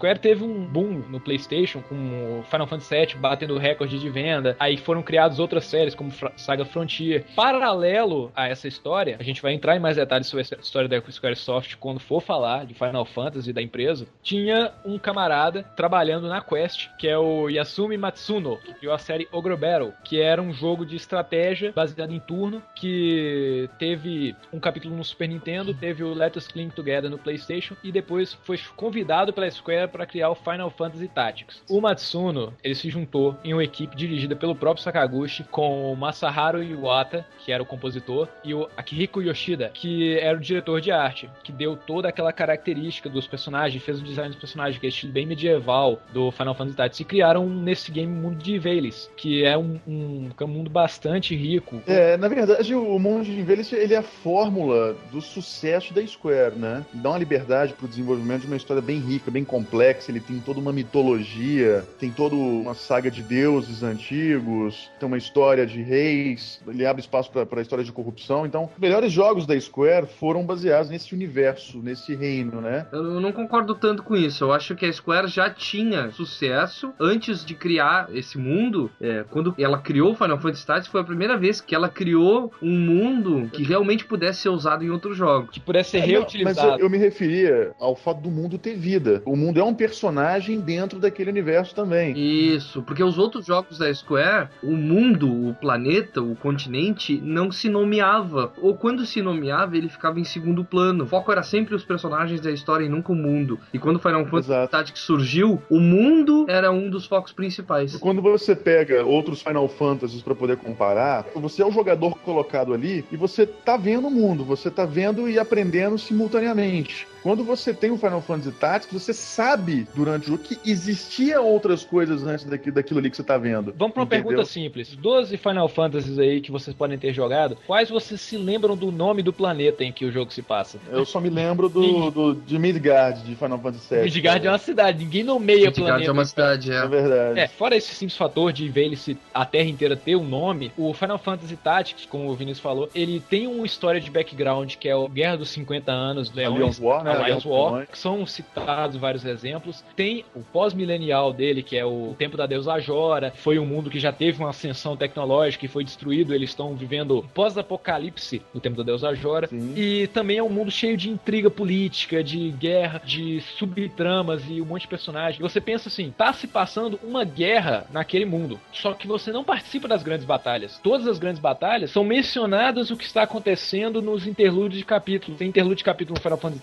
Square teve um boom no PlayStation com Final Fantasy VII batendo recorde de venda. Aí foram criadas outras séries como Saga Frontier. Paralelo a essa história, a gente vai entrar em mais detalhes sobre essa história da Squaresoft quando for falar de Final Fantasy da empresa. Tinha um camarada trabalhando na Quest, que é o Yasumi Matsuno, que criou a série Ogre Battle, que era um jogo de estratégia baseado em turno que teve um capítulo no Super Nintendo, teve o Let Us Cling Together no PlayStation e depois foi convidado pela Square para criar o Final Fantasy Tactics. O Matsuno, ele se juntou em uma equipe dirigida pelo próprio Sakaguchi com o Masaharu Iwata, que era o compositor, e o Akihiko Yoshida, que era o diretor de arte, que deu toda aquela característica dos personagens, fez o design dos personagens, que é estilo bem medieval do Final Fantasy Tactics, e criaram nesse game um mundo de Veles, que é um, um, um mundo bastante rico. É, na verdade, o Mundo de Envelhecer, ele é a fórmula do sucesso da Square, né? Dá uma liberdade pro desenvolvimento de uma história bem rica, bem completa, complexo, ele tem toda uma mitologia, tem toda uma saga de deuses antigos, tem uma história de reis, ele abre espaço para a história de corrupção. Então, os melhores jogos da Square foram baseados nesse universo, nesse reino, né? Eu não concordo tanto com isso. Eu acho que a Square já tinha sucesso antes de criar esse mundo. É, quando ela criou Final Fantasy Tactics, foi a primeira vez que ela criou um mundo que realmente pudesse ser usado em outros jogos. Que pudesse ser É, reutilizado. Mas eu, eu me referia ao fato do mundo ter vida. O mundo é um personagem dentro daquele universo também. Isso, porque os outros jogos da Square, o mundo, o planeta, o continente, não se nomeava. Ou quando se nomeava, ele ficava em segundo plano. O foco era sempre os personagens da história e nunca o mundo. E quando Final Fantasy. Tactics surgiu, o mundo era um dos focos principais. Quando você pega outros Final Fantasies pra poder comparar, você é o jogador colocado ali e você tá vendo o mundo, você tá vendo e aprendendo simultaneamente. Quando você tem o Final Fantasy Tactics, você sabe durante o jogo que existia outras coisas antes daqui, daquilo ali que você tá vendo. Vamos pra uma Entendeu? pergunta simples. 12 Final Fantasies aí que vocês podem ter jogado, quais vocês se lembram do nome do planeta em que o jogo se passa? Eu só me lembro do, do de Midgard de Final Fantasy VII. Midgard é uma cidade, ninguém nomeia Midgard planeta. é uma cidade, É é. verdade. É, fora esse simples fator de ver ele se, a Terra inteira ter um nome, o Final Fantasy Tactics, como o Vinícius falou, ele tem uma história de background que é o Guerra dos 50 Anos, Leões, War, né? Alliance War, que são citados vários exemplos. Tem o pós-milenial dele, que é o Tempo da Deusa Jora, foi um mundo que já teve uma ascensão tecnológica e foi destruído, eles estão vivendo pós-apocalipse no Tempo da Deusa Jora. Sim. E também é um mundo cheio de intriga política, de guerra, de subtramas e um monte de personagens. Você pensa assim, tá se passando uma guerra naquele mundo. Só que você não participa das grandes batalhas. Todas as grandes batalhas são mencionadas o que está acontecendo nos interlúdios de capítulo. Tem interlúdio de capítulo no Final Fantasy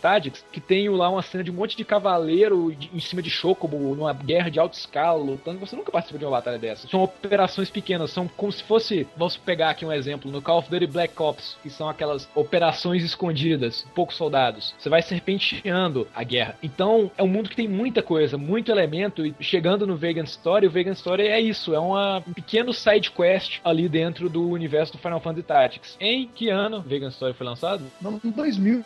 que tem lá uma cena de um monte de cavaleiro em cima de Chocobo, numa guerra de alta escala, lutando. Você nunca participa de uma batalha dessa. São operações pequenas, são como se fosse, vamos pegar aqui um exemplo, no Call of Duty Black Ops, que são aquelas operações escondidas, poucos soldados. Você vai serpenteando a guerra. Então, é um mundo que tem muita coisa, muito elemento, e chegando no Vegan Story, o Vegan Story é isso, é uma, um pequeno side quest ali dentro do universo do Final Fantasy Tactics. Em que ano Vegan Story foi lançado? Não, em 2000,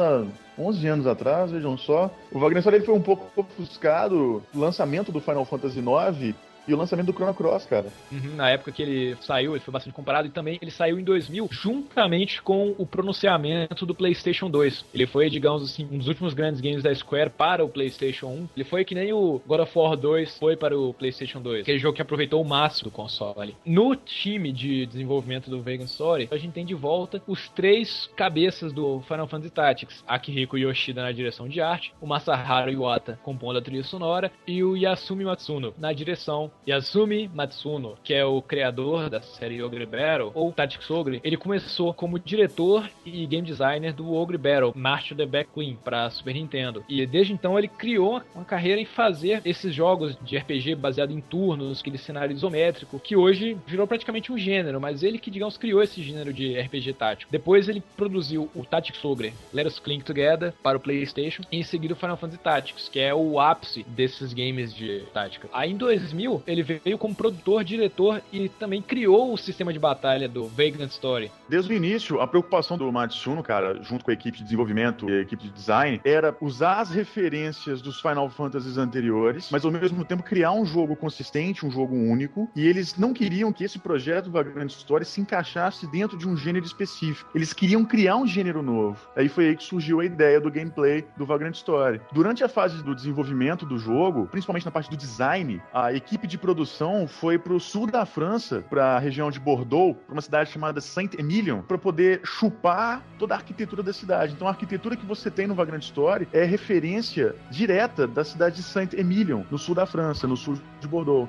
há 11 anos atrás, vejam só. O Wagner Story ele foi um pouco ofuscado o lançamento do Final Fantasy IX e o lançamento do Chrono Cross, cara. Uhum, na época que ele saiu, ele foi bastante comparado e também ele saiu em 2000 juntamente com o pronunciamento do PlayStation 2. Ele foi, digamos assim, um dos últimos grandes games da Square para o PlayStation 1. Ele foi que nem o God of War 2 foi para o PlayStation 2, aquele jogo que aproveitou o máximo do console. No time de desenvolvimento do Vegan Story, a gente tem de volta os três cabeças do Final Fantasy Tactics: Akihiko Yoshida na direção de arte, o Masaharu Iwata compondo a trilha sonora e o Yasumi Matsuno na direção Yasumi Matsuno, que é o criador da série Ogre Battle, ou Tactics Ogre, ele começou como diretor e game designer do Ogre Battle, Master the Back Queen, para Super Nintendo. E desde então ele criou uma carreira em fazer esses jogos de RPG baseado em turnos, aquele cenário isométrico, que hoje virou praticamente um gênero, mas ele que, digamos, criou esse gênero de RPG tático. Depois ele produziu o Tactics Ogre, Let Us Clink Together, para o PlayStation, e em seguida o Final Fantasy Tactics, que é o ápice desses games de tática. Aí em 2000 ele veio como produtor, diretor e também criou o sistema de batalha do Vagrant Story. Desde o início, a preocupação do Matsuno, cara, junto com a equipe de desenvolvimento e a equipe de design, era usar as referências dos Final Fantasies anteriores, mas ao mesmo tempo criar um jogo consistente, um jogo único, e eles não queriam que esse projeto Vagrant Story se encaixasse dentro de um gênero específico. Eles queriam criar um gênero novo. Aí foi aí que surgiu a ideia do gameplay do Vagrant Story. Durante a fase do desenvolvimento do jogo, principalmente na parte do design, a equipe de produção foi pro sul da França, para a região de Bordeaux, para uma cidade chamada Saint-Emilion, para poder chupar toda a arquitetura da cidade. Então a arquitetura que você tem no Vagrant Story é referência direta da cidade de Saint-Emilion, no sul da França, no sul de Bordeaux.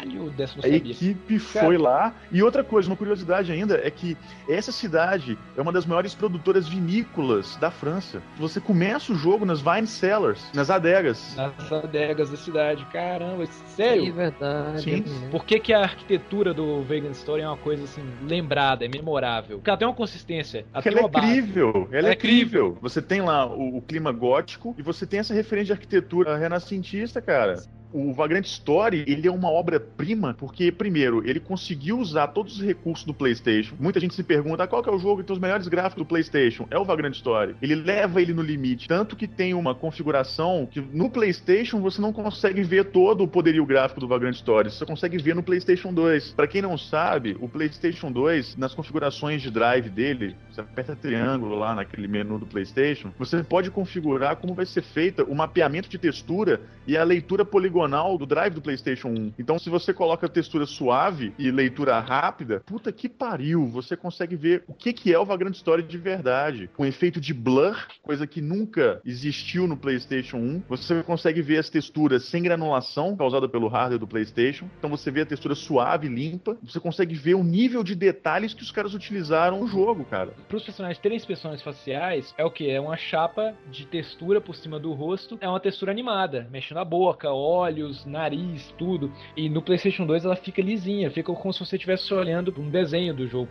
Caralho, dessa não A sabia. equipe foi lá. E outra coisa, uma curiosidade ainda, é que essa cidade é uma das maiores produtoras vinícolas da França. Você começa o jogo nas wine cellars, nas adegas. Nas adegas da cidade. Caramba, sério? verdade. Sim. Por que, que a arquitetura do Vegan Story é uma coisa assim, lembrada, é memorável? Porque ela tem uma consistência, ela ela uma é base. incrível, ela Ela é é incrível. incrível. Você tem lá o, o clima gótico e você tem essa referência de arquitetura renascentista, cara. O Vagrant Story, ele é uma obra-prima porque, primeiro, ele conseguiu usar todos os recursos do PlayStation. Muita gente se pergunta ah, qual é o jogo que tem os melhores gráficos do PlayStation. É o Vagrant Story. Ele leva ele no limite. Tanto que tem uma configuração que no PlayStation você não consegue ver todo o poderio gráfico do Vagrant Story. Você consegue ver no PlayStation 2. Para quem não sabe, o PlayStation 2, nas configurações de drive dele, você aperta triângulo lá naquele menu do PlayStation, você pode configurar como vai ser feita o mapeamento de textura e a leitura poligonal do drive do PlayStation 1. Então, se você coloca textura suave e leitura rápida, puta que pariu, você consegue ver o que, que é o Vagrant Story de verdade. Com efeito de blur, coisa que nunca existiu no PlayStation 1. Você consegue ver as texturas sem granulação causada pelo hardware do PlayStation. Então, você vê a textura suave, limpa. Você consegue ver o nível de detalhes que os caras utilizaram no jogo, cara. Para os personagens terem expressões faciais, é o que? É uma chapa de textura por cima do rosto. É uma textura animada, mexendo a boca, olhos, nariz, tudo. E no PlayStation 2 ela fica lisinha, fica como se você estivesse olhando um desenho do jogo.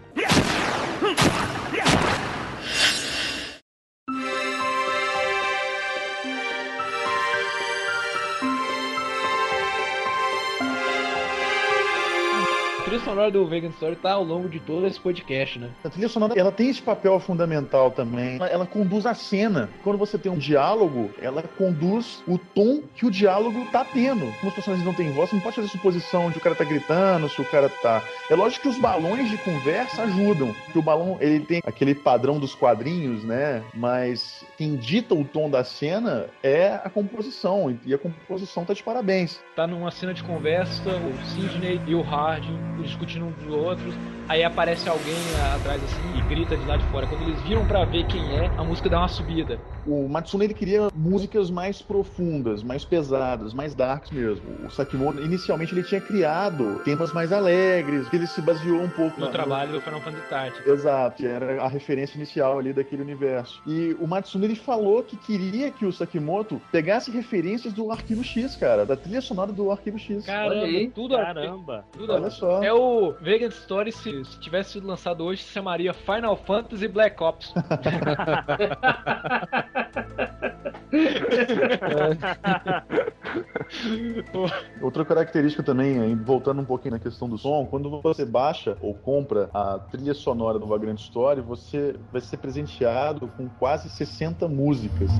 Sonora do Vegan Story tá ao longo de todo esse podcast, né? A trilha sonora, ela tem esse papel fundamental também. Ela, ela conduz a cena. Quando você tem um diálogo, ela conduz o tom que o diálogo tá tendo. Como os personagens não têm voz, você não pode fazer suposição de o cara tá gritando, se o cara tá... É lógico que os balões de conversa ajudam. Que o balão, ele tem aquele padrão dos quadrinhos, né? Mas quem dita o tom da cena é a composição. E a composição tá de parabéns. Tá numa cena de conversa, o Sidney e o Harding discutindo uns dos outros. Aí aparece alguém atrás assim e grita de lá de fora. Quando eles viram pra ver quem é, a música dá uma subida. O Matsune ele queria músicas mais profundas, mais pesadas, mais darks mesmo. O Sakimoto, inicialmente, ele tinha criado temas mais alegres, que ele se baseou um pouco No na- trabalho do Final Fantasy Tactics. Exato, que era a referência inicial ali daquele universo. E o Matsune ele falou que queria que o Sakimoto pegasse referências do Arquivo X, cara, da trilha sonora do Arquivo X. Caramba, tudo. Caramba. Tudo Olha só. É o Vegan Story, se, se tivesse sido lançado hoje, se chamaria Final Fantasy Black Ops. Outra característica também, voltando um pouquinho na questão do som, quando você baixa ou compra a trilha sonora do Vagrant Story, você vai ser presenteado com quase 60 músicas.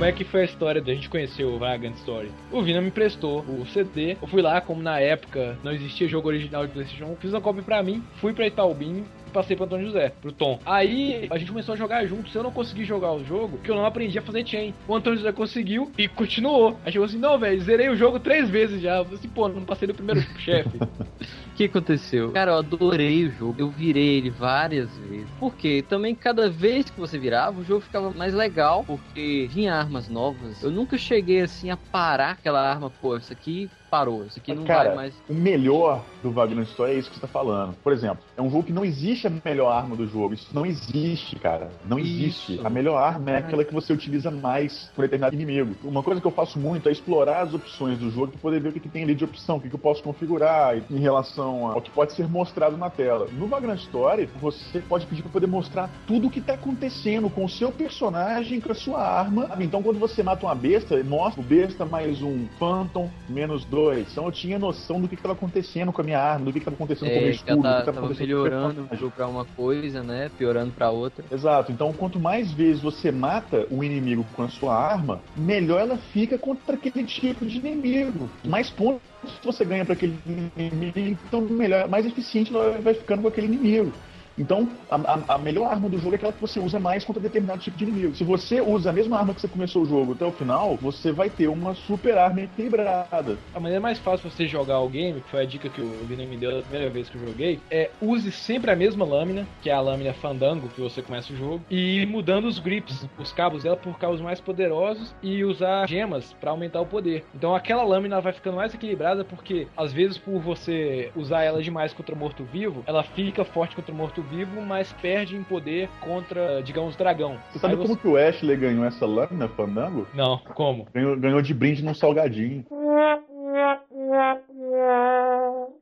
Como é que foi a história da gente conhecer o Vagrant Story? O Vina me emprestou o CD. Eu fui lá, como na época não existia jogo original de PlayStation 1, fiz uma cópia pra mim, fui pra Itaubim passei pro Antônio José, pro Tom. Aí a gente começou a jogar junto. Se eu não consegui jogar o jogo, porque eu não aprendi a fazer chain. O Antônio José conseguiu e continuou. Aí chegou assim: não, velho, zerei o jogo três vezes já. Eu falei assim, pô, não passei do primeiro chefe. O que aconteceu? Cara, eu adorei o jogo. Eu virei ele várias vezes. Por quê? Também cada vez que você virava, o jogo ficava mais legal, porque vinha armas novas. Eu nunca cheguei assim a parar aquela arma, pô, isso aqui parou, isso aqui não Cara, vai mais. o melhor do Vagrant Story é isso que você tá falando. Por exemplo, é um jogo que não existe a melhor arma do jogo. Isso não existe, cara. Não existe. Isso. A melhor arma é aquela que você utiliza mais por determinado inimigo. Uma coisa que eu faço muito é explorar as opções do jogo para poder ver o que, que tem ali de opção, o que, que eu posso configurar em relação ao que pode ser mostrado na tela. No Vagrant Story, você pode pedir para poder mostrar tudo o que tá acontecendo com o seu personagem, com a sua arma. Então, quando você mata uma besta, mostra o besta mais um Phantom menos dois. Então, eu tinha noção do que estava acontecendo com a minha arma, do que estava acontecendo com o meu É, escudo, do que tá- estava com o melhorando pra uma coisa, né? Piorando pra outra. Exato. Então, quanto mais vezes você mata o inimigo com a sua arma, melhor ela fica contra aquele tipo de inimigo. Mais pontos você ganha para aquele inimigo, então melhor, mais eficiente ela vai ficando com aquele inimigo. Então, a, a- a melhor arma do jogo é aquela que você usa mais contra determinado tipo de inimigo. Se você usa a mesma arma que você começou o jogo até o final, você vai ter uma super arma equilibrada. A maneira mais fácil você jogar o game, que foi a dica que o Vina me deu da primeira vez que eu joguei, é use sempre a mesma lâmina, que é a lâmina Fandango que você começa o jogo, e mudando os grips, os cabos dela por cabos mais poderosos e usar gemas pra aumentar o poder. Então aquela lâmina vai ficando mais equilibrada porque às vezes por você usar ela demais contra morto-vivo, ela fica forte contra morto-vivo vivo, mas perde em poder contra, digamos, dragão. Você sabe Aí como que o Ashley ganhou essa lâmina, Fandango? Não, como? Ganhou, ganhou de brinde num salgadinho.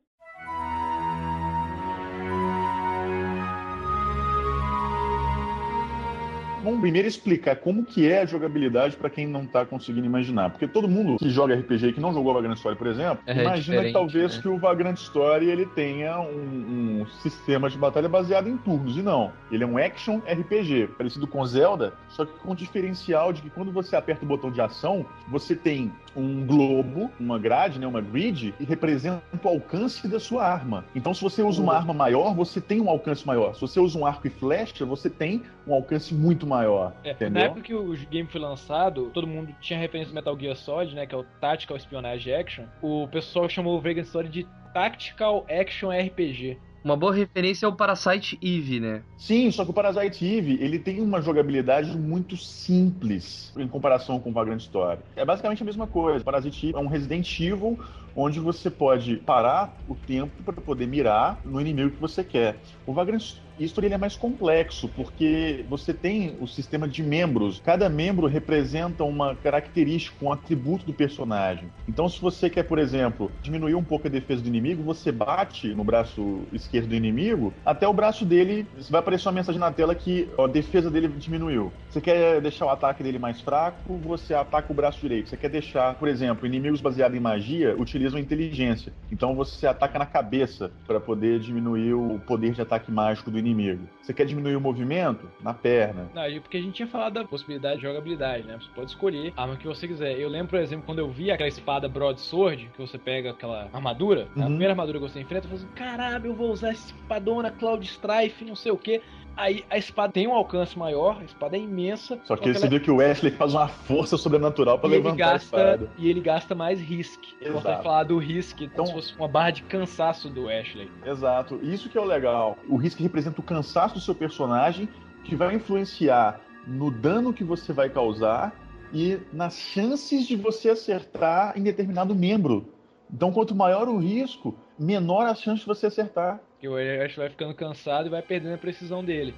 Vamos primeiro explicar como que é a jogabilidade para quem não tá conseguindo imaginar. Porque todo mundo que joga RPG e que não jogou Vagrant Story, por exemplo, É imagina que talvez né? que o Vagrant Story ele tenha um, um sistema de batalha baseado em turnos. E não. Ele é um action RPG, parecido com Zelda, só que com o diferencial de que quando você aperta o botão de ação, você tem um globo, uma grade, né, uma grid, e representa o alcance da sua arma. Então, se você usa uma arma maior, você tem um alcance maior. Se você usa um arco e flecha, você tem um alcance muito maior. É, na época que o game foi lançado, todo mundo tinha referência do Metal Gear Solid, né? Que é o Tactical Espionage Action. O pessoal chamou o Vagrant Story de Tactical Action RPG. Uma boa referência é o Parasite Eve, né? Sim, só que o Parasite Eve, ele tem uma jogabilidade muito simples em comparação com o Vagrant Story. É basicamente a mesma coisa. O Parasite Eve é um Resident Evil onde você pode parar o tempo para poder mirar no inimigo que você quer. O Vagrant Story ele é mais complexo, porque você tem o sistema de membros. Cada membro representa uma característica, um atributo do personagem. Então, se você quer, por exemplo, diminuir um pouco a defesa do inimigo, você bate no braço esquerdo do inimigo, até o braço dele vai aparecer uma mensagem na tela que ó, a defesa dele diminuiu. Você quer deixar o ataque dele mais fraco, você ataca o braço direito. Você quer deixar, por exemplo, inimigos baseados em magia utilizam inteligência. Então você ataca na cabeça para poder diminuir o poder de ataque mágico do inimigo. Você quer diminuir o movimento? Na perna. Não, e porque a gente tinha falado da possibilidade de jogabilidade, né? Você pode escolher a arma que você quiser. Eu lembro, por exemplo, quando eu vi aquela espada Broadsword, que você pega aquela armadura, a Uhum. primeira armadura que você enfrenta, eu falei assim, caralho, eu vou usar essa espadona Cloud Strife, não sei o que. Aí a espada tem um alcance maior, a espada é imensa. Só que ela- você viu que o Ashley faz uma força sobrenatural para levantar a espada. gasta e ele gasta mais risk. É importante falar do risk, Então- como se fosse uma barra de cansaço do Ashley. Exato. Isso que é o legal. O risco representa o cansaço do seu personagem, que vai influenciar no dano que você vai causar e nas chances de você acertar em determinado membro. Então, quanto maior o risco, menor a chance de você acertar. Porque o Ashley vai ficando cansado e vai perdendo a precisão dele.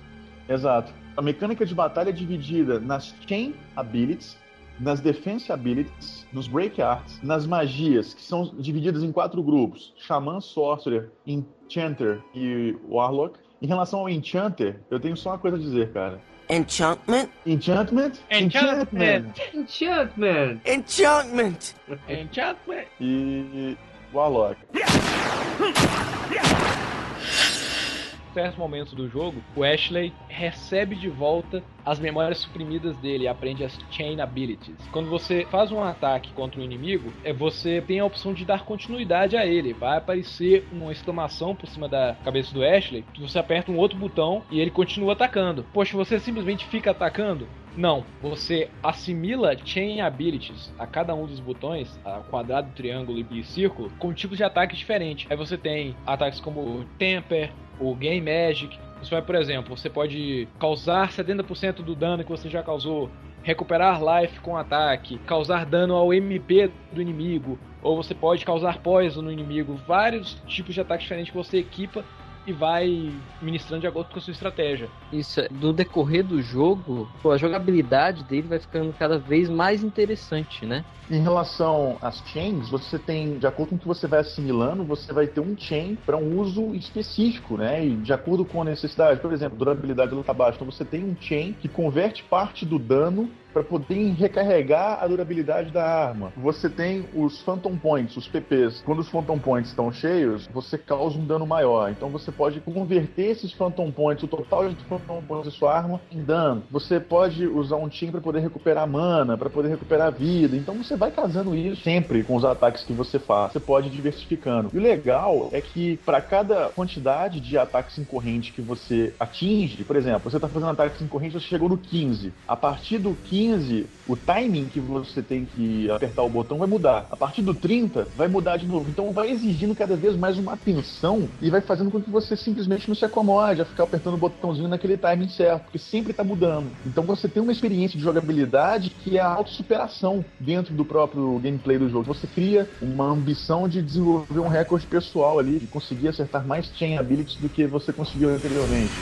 Exato. A mecânica de batalha é dividida nas Chain Abilities, nas Defense Abilities, nos Break Arts, nas magias, que são divididas em quatro grupos: Xamã, Sorcerer, Enchanter e Warlock. Em relação ao Enchanter, eu tenho só uma coisa a dizer, cara. Enchantment? Enchantment? Enchantment! Enchantment! Enchantment! Enchantment! E Warlock. Em certos momentos do jogo, o Ashley recebe de volta as memórias suprimidas dele e aprende as Chain Abilities. Quando você faz um ataque contra um inimigo, é você tem a opção de dar continuidade a ele. Vai aparecer uma exclamação por cima da cabeça do Ashley, que você aperta um outro botão e ele continua atacando. Poxa, você simplesmente fica atacando? Não, você assimila Chain Abilities a cada um dos botões, quadrado, triângulo e círculo, com tipos de ataques diferentes. Aí você tem ataques como Temper, o Game Magic. Você vai, por exemplo, você pode causar 70% do dano que você já causou, recuperar life com ataque, causar dano ao MP do inimigo, ou você pode causar poison no inimigo, vários tipos de ataques diferentes que você equipa e vai ministrando de acordo com a sua estratégia. Isso, é, no decorrer do jogo, pô, a jogabilidade dele vai ficando cada vez mais interessante, né? Em relação às chains, você tem, de acordo com o que você vai assimilando, você vai ter um chain para um uso específico, né? E de acordo com a necessidade, por exemplo, durabilidade luta baixa, então você tem um chain que converte parte do dano para poder recarregar a durabilidade da arma. Você tem os Phantom Points, os PPs. Quando os Phantom Points estão cheios, você causa um dano maior. Então você pode converter esses Phantom Points, o total de Phantom Points da sua arma, em dano. Você pode usar um chain para poder recuperar mana, para poder recuperar vida. Então você vai casando isso sempre com os ataques que você faz. Você pode diversificando. E o legal é que para cada quantidade de ataques em corrente que você atinge, por exemplo, você está fazendo ataques em corrente, você chegou no 15. A partir do 15 15, o timing que você tem que apertar o botão vai mudar. A partir do 30, vai mudar de novo. Então vai exigindo cada vez mais uma atenção e vai fazendo com que você simplesmente não se acomode a ficar apertando o botãozinho naquele timing certo, porque sempre está mudando. Então você tem uma experiência de jogabilidade que é a autossuperação dentro do próprio gameplay do jogo. Você cria uma ambição de desenvolver um recorde pessoal ali, de conseguir acertar mais chain abilities do que você conseguiu anteriormente.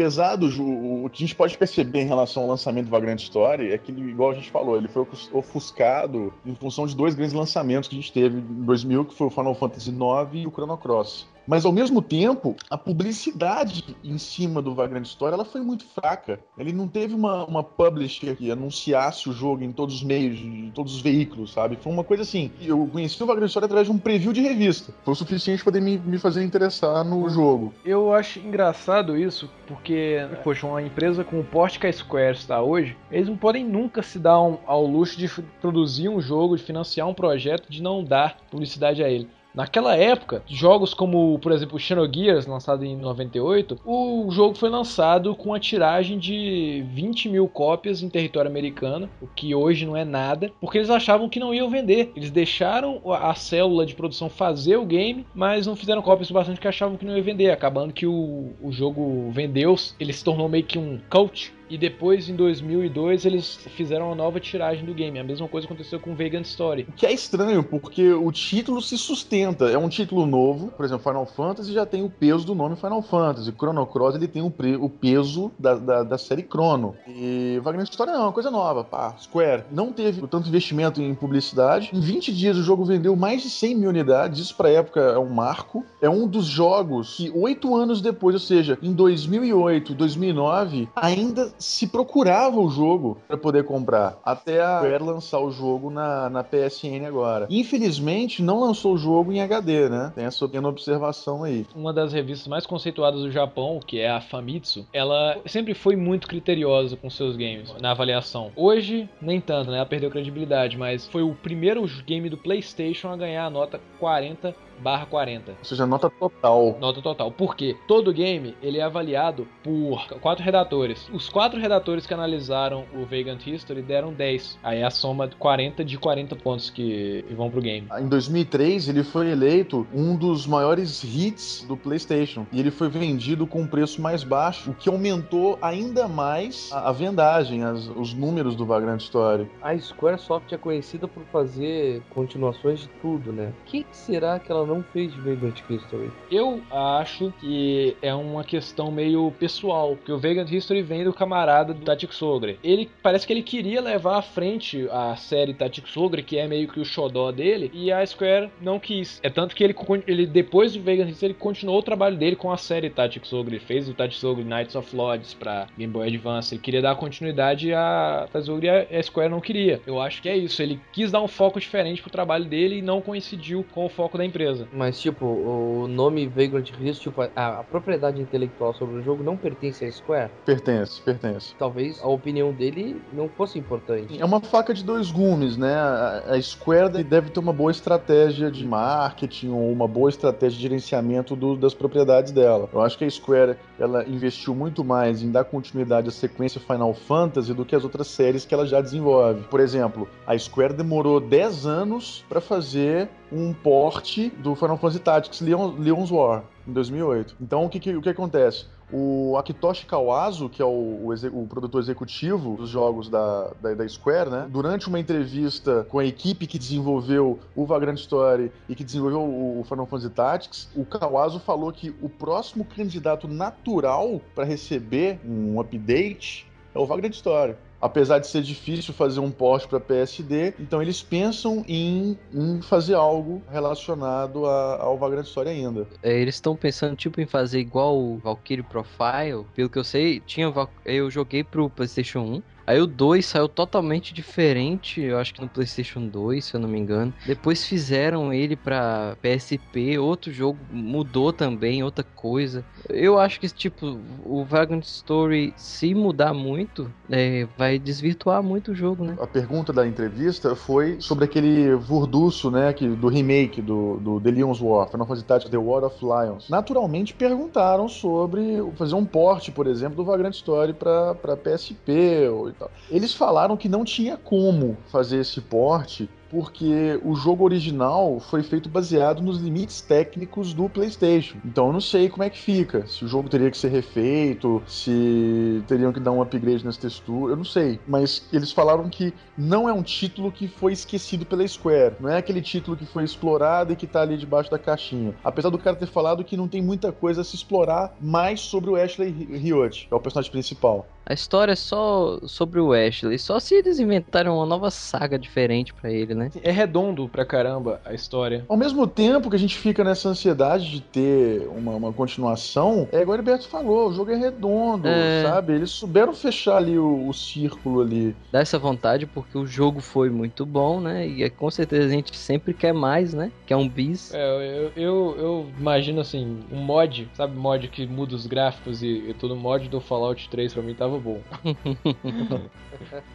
Apesar do o que a gente pode perceber em relação ao lançamento do Vagrant Story é que, igual a gente falou, ele foi ofuscado em função de dois grandes lançamentos que a gente teve em 2000, que foi o Final Fantasy IX e o Chrono Cross. Mas ao mesmo tempo, a publicidade em cima do Vagrant Story ela foi muito fraca. Ele não teve uma, uma publisher que anunciasse o jogo em todos os meios, em todos os veículos, sabe? Foi uma coisa assim. Eu conheci o Vagrant Story através de um preview de revista. Foi o suficiente para me, me fazer interessar no jogo. Eu acho engraçado isso, porque, poxa, uma empresa com o porte que a Square está hoje, eles não podem nunca se dar um, ao luxo de produzir um jogo, de financiar um projeto, de não dar publicidade a ele. Naquela época, jogos como, por exemplo, Xenogears, lançado em 98, o jogo foi lançado com a tiragem de 20 mil cópias em território americano, o que hoje não é nada, porque eles achavam que não iam vender. Eles deixaram a célula de produção fazer o game, mas não fizeram cópias bastante que achavam que não ia vender, acabando que o, o jogo vendeu, ele se tornou meio que um cult e depois em 2002 eles fizeram uma nova tiragem do game. A mesma coisa aconteceu com Vegan Story. O que é estranho, porque o título se sustenta. É um título novo, por exemplo, Final Fantasy já tem o peso do nome Final Fantasy. Chrono Cross ele tem o, o peso da, da, da, série Chrono. E Vagrant Story não, é uma coisa nova. Pá, Square não teve tanto investimento em publicidade. Em 20 dias o jogo vendeu mais de 100 mil unidades. Isso pra época é um marco. É um dos jogos que oito anos depois, ou seja, em 2008, 2009, ainda se procurava o jogo para poder comprar, até a Square lançar o jogo na, na PSN agora. Infelizmente, não lançou o jogo em HD, né? Tem essa pequena observação aí. Uma das revistas mais conceituadas do Japão, que é a Famitsu, ela sempre foi muito criteriosa com seus games na avaliação. Hoje, nem tanto, né? Ela perdeu credibilidade, mas foi o primeiro game do PlayStation a ganhar a nota 40 barra 40. Ou seja, nota total. Nota total. Por quê? Todo game ele é avaliado por quatro redatores. Os quatro redatores que analisaram o Vagrant History deram 10. Aí é a soma de 40 de 40 pontos que vão pro game. Em 2003, ele foi eleito um dos maiores hits do PlayStation. E ele foi vendido com um preço mais baixo, o que aumentou ainda mais a, a vendagem, as, os números do Vagrant Story. A Squaresoft é conhecida por fazer continuações de tudo, né? O que será que ela não fez Vagrant History? Eu acho que é uma questão meio pessoal, porque o Vagrant History vem do camarada do Tactics Sogre. Ele parece que ele queria levar à frente a série Tactics Sogre, que é meio que o xodó dele, e a Square não quis. É tanto que ele, ele depois do Vagrant History, ele continuou o trabalho dele com a série Tactics Ogre. Ele fez o Tactics Ogre Knights of Lords pra Game Boy Advance. Ele queria dar continuidade a Tactics Ogre e a Square não queria. Eu acho que é isso. Ele quis dar um foco diferente pro trabalho dele e não coincidiu com o foco da empresa. Mas, tipo, o nome Vagrant Risk, tipo, a, a, propriedade intelectual sobre o jogo não pertence à Square? Pertence, pertence. Talvez a opinião dele não fosse importante. É uma faca de dois gumes, né? A, a Square deve ter uma boa estratégia de marketing ou uma boa estratégia de gerenciamento do, das propriedades dela. Eu acho que a Square ela investiu muito mais em dar continuidade à sequência Final Fantasy do que as outras séries que ela já desenvolve. Por exemplo, a Square demorou 10 anos para fazer um porte do Final Fantasy Tactics Leon, Leon's War em 2008. Então o que, que, o que acontece? O Akitoshi Kawazu, que é o, o, o, produtor executivo dos jogos da, da, da, Square, né? Durante uma entrevista com a equipe que desenvolveu o Vagrant Story e que desenvolveu o, o Final Fantasy Tactics, o Kawazu falou que o próximo candidato natural para receber um update é o Vagrant Story apesar de ser difícil fazer um port para PSD, então eles pensam em, em fazer algo relacionado a, ao Vagrant Story ainda. É, eles estão pensando tipo em fazer igual o Valkyrie Profile, pelo que eu sei, tinha eu joguei pro PlayStation 1 Aí o 2 saiu totalmente diferente, eu acho que no PlayStation 2, se eu não me engano. Depois fizeram ele pra PSP, outro jogo mudou também, outra coisa. Eu acho que, tipo, o Vagrant Story, se mudar muito, é, vai desvirtuar muito o jogo, né? A pergunta da entrevista foi sobre aquele Vurduço, né, que, do remake do, do The Leon's War, Final Fantasy Tactics The War of Lions. Naturalmente perguntaram sobre fazer um port, por exemplo, do Vagrant Story pra PSP tal. Eles falaram que não tinha como fazer esse port porque o jogo original foi feito baseado nos limites técnicos do PlayStation. Então eu não sei como é que fica. Se o jogo teria que ser refeito, se teriam que dar um upgrade nas texturas, eu não sei. Mas eles falaram que não é um título que foi esquecido pela Square. Não é aquele título que foi explorado e que tá ali debaixo da caixinha. Apesar do cara ter falado que não tem muita coisa a se explorar mais sobre o Ashley Riot, que é o personagem principal. A história é só sobre o Ashley, só se eles inventarem uma nova saga diferente pra ele, né? É redondo pra caramba a história. Ao mesmo tempo que a gente fica nessa ansiedade de ter uma, uma continuação, é igual o Alberto falou, o jogo é redondo, É. sabe? Eles souberam fechar ali o, o círculo ali. Dá essa vontade porque o jogo foi muito bom, né? E é, com certeza a gente sempre quer mais, né? Quer um bis. É, eu, eu, eu imagino assim, um mod, sabe, mod que muda os gráficos e, e todo mod do Fallout 3 pra mim tava bom.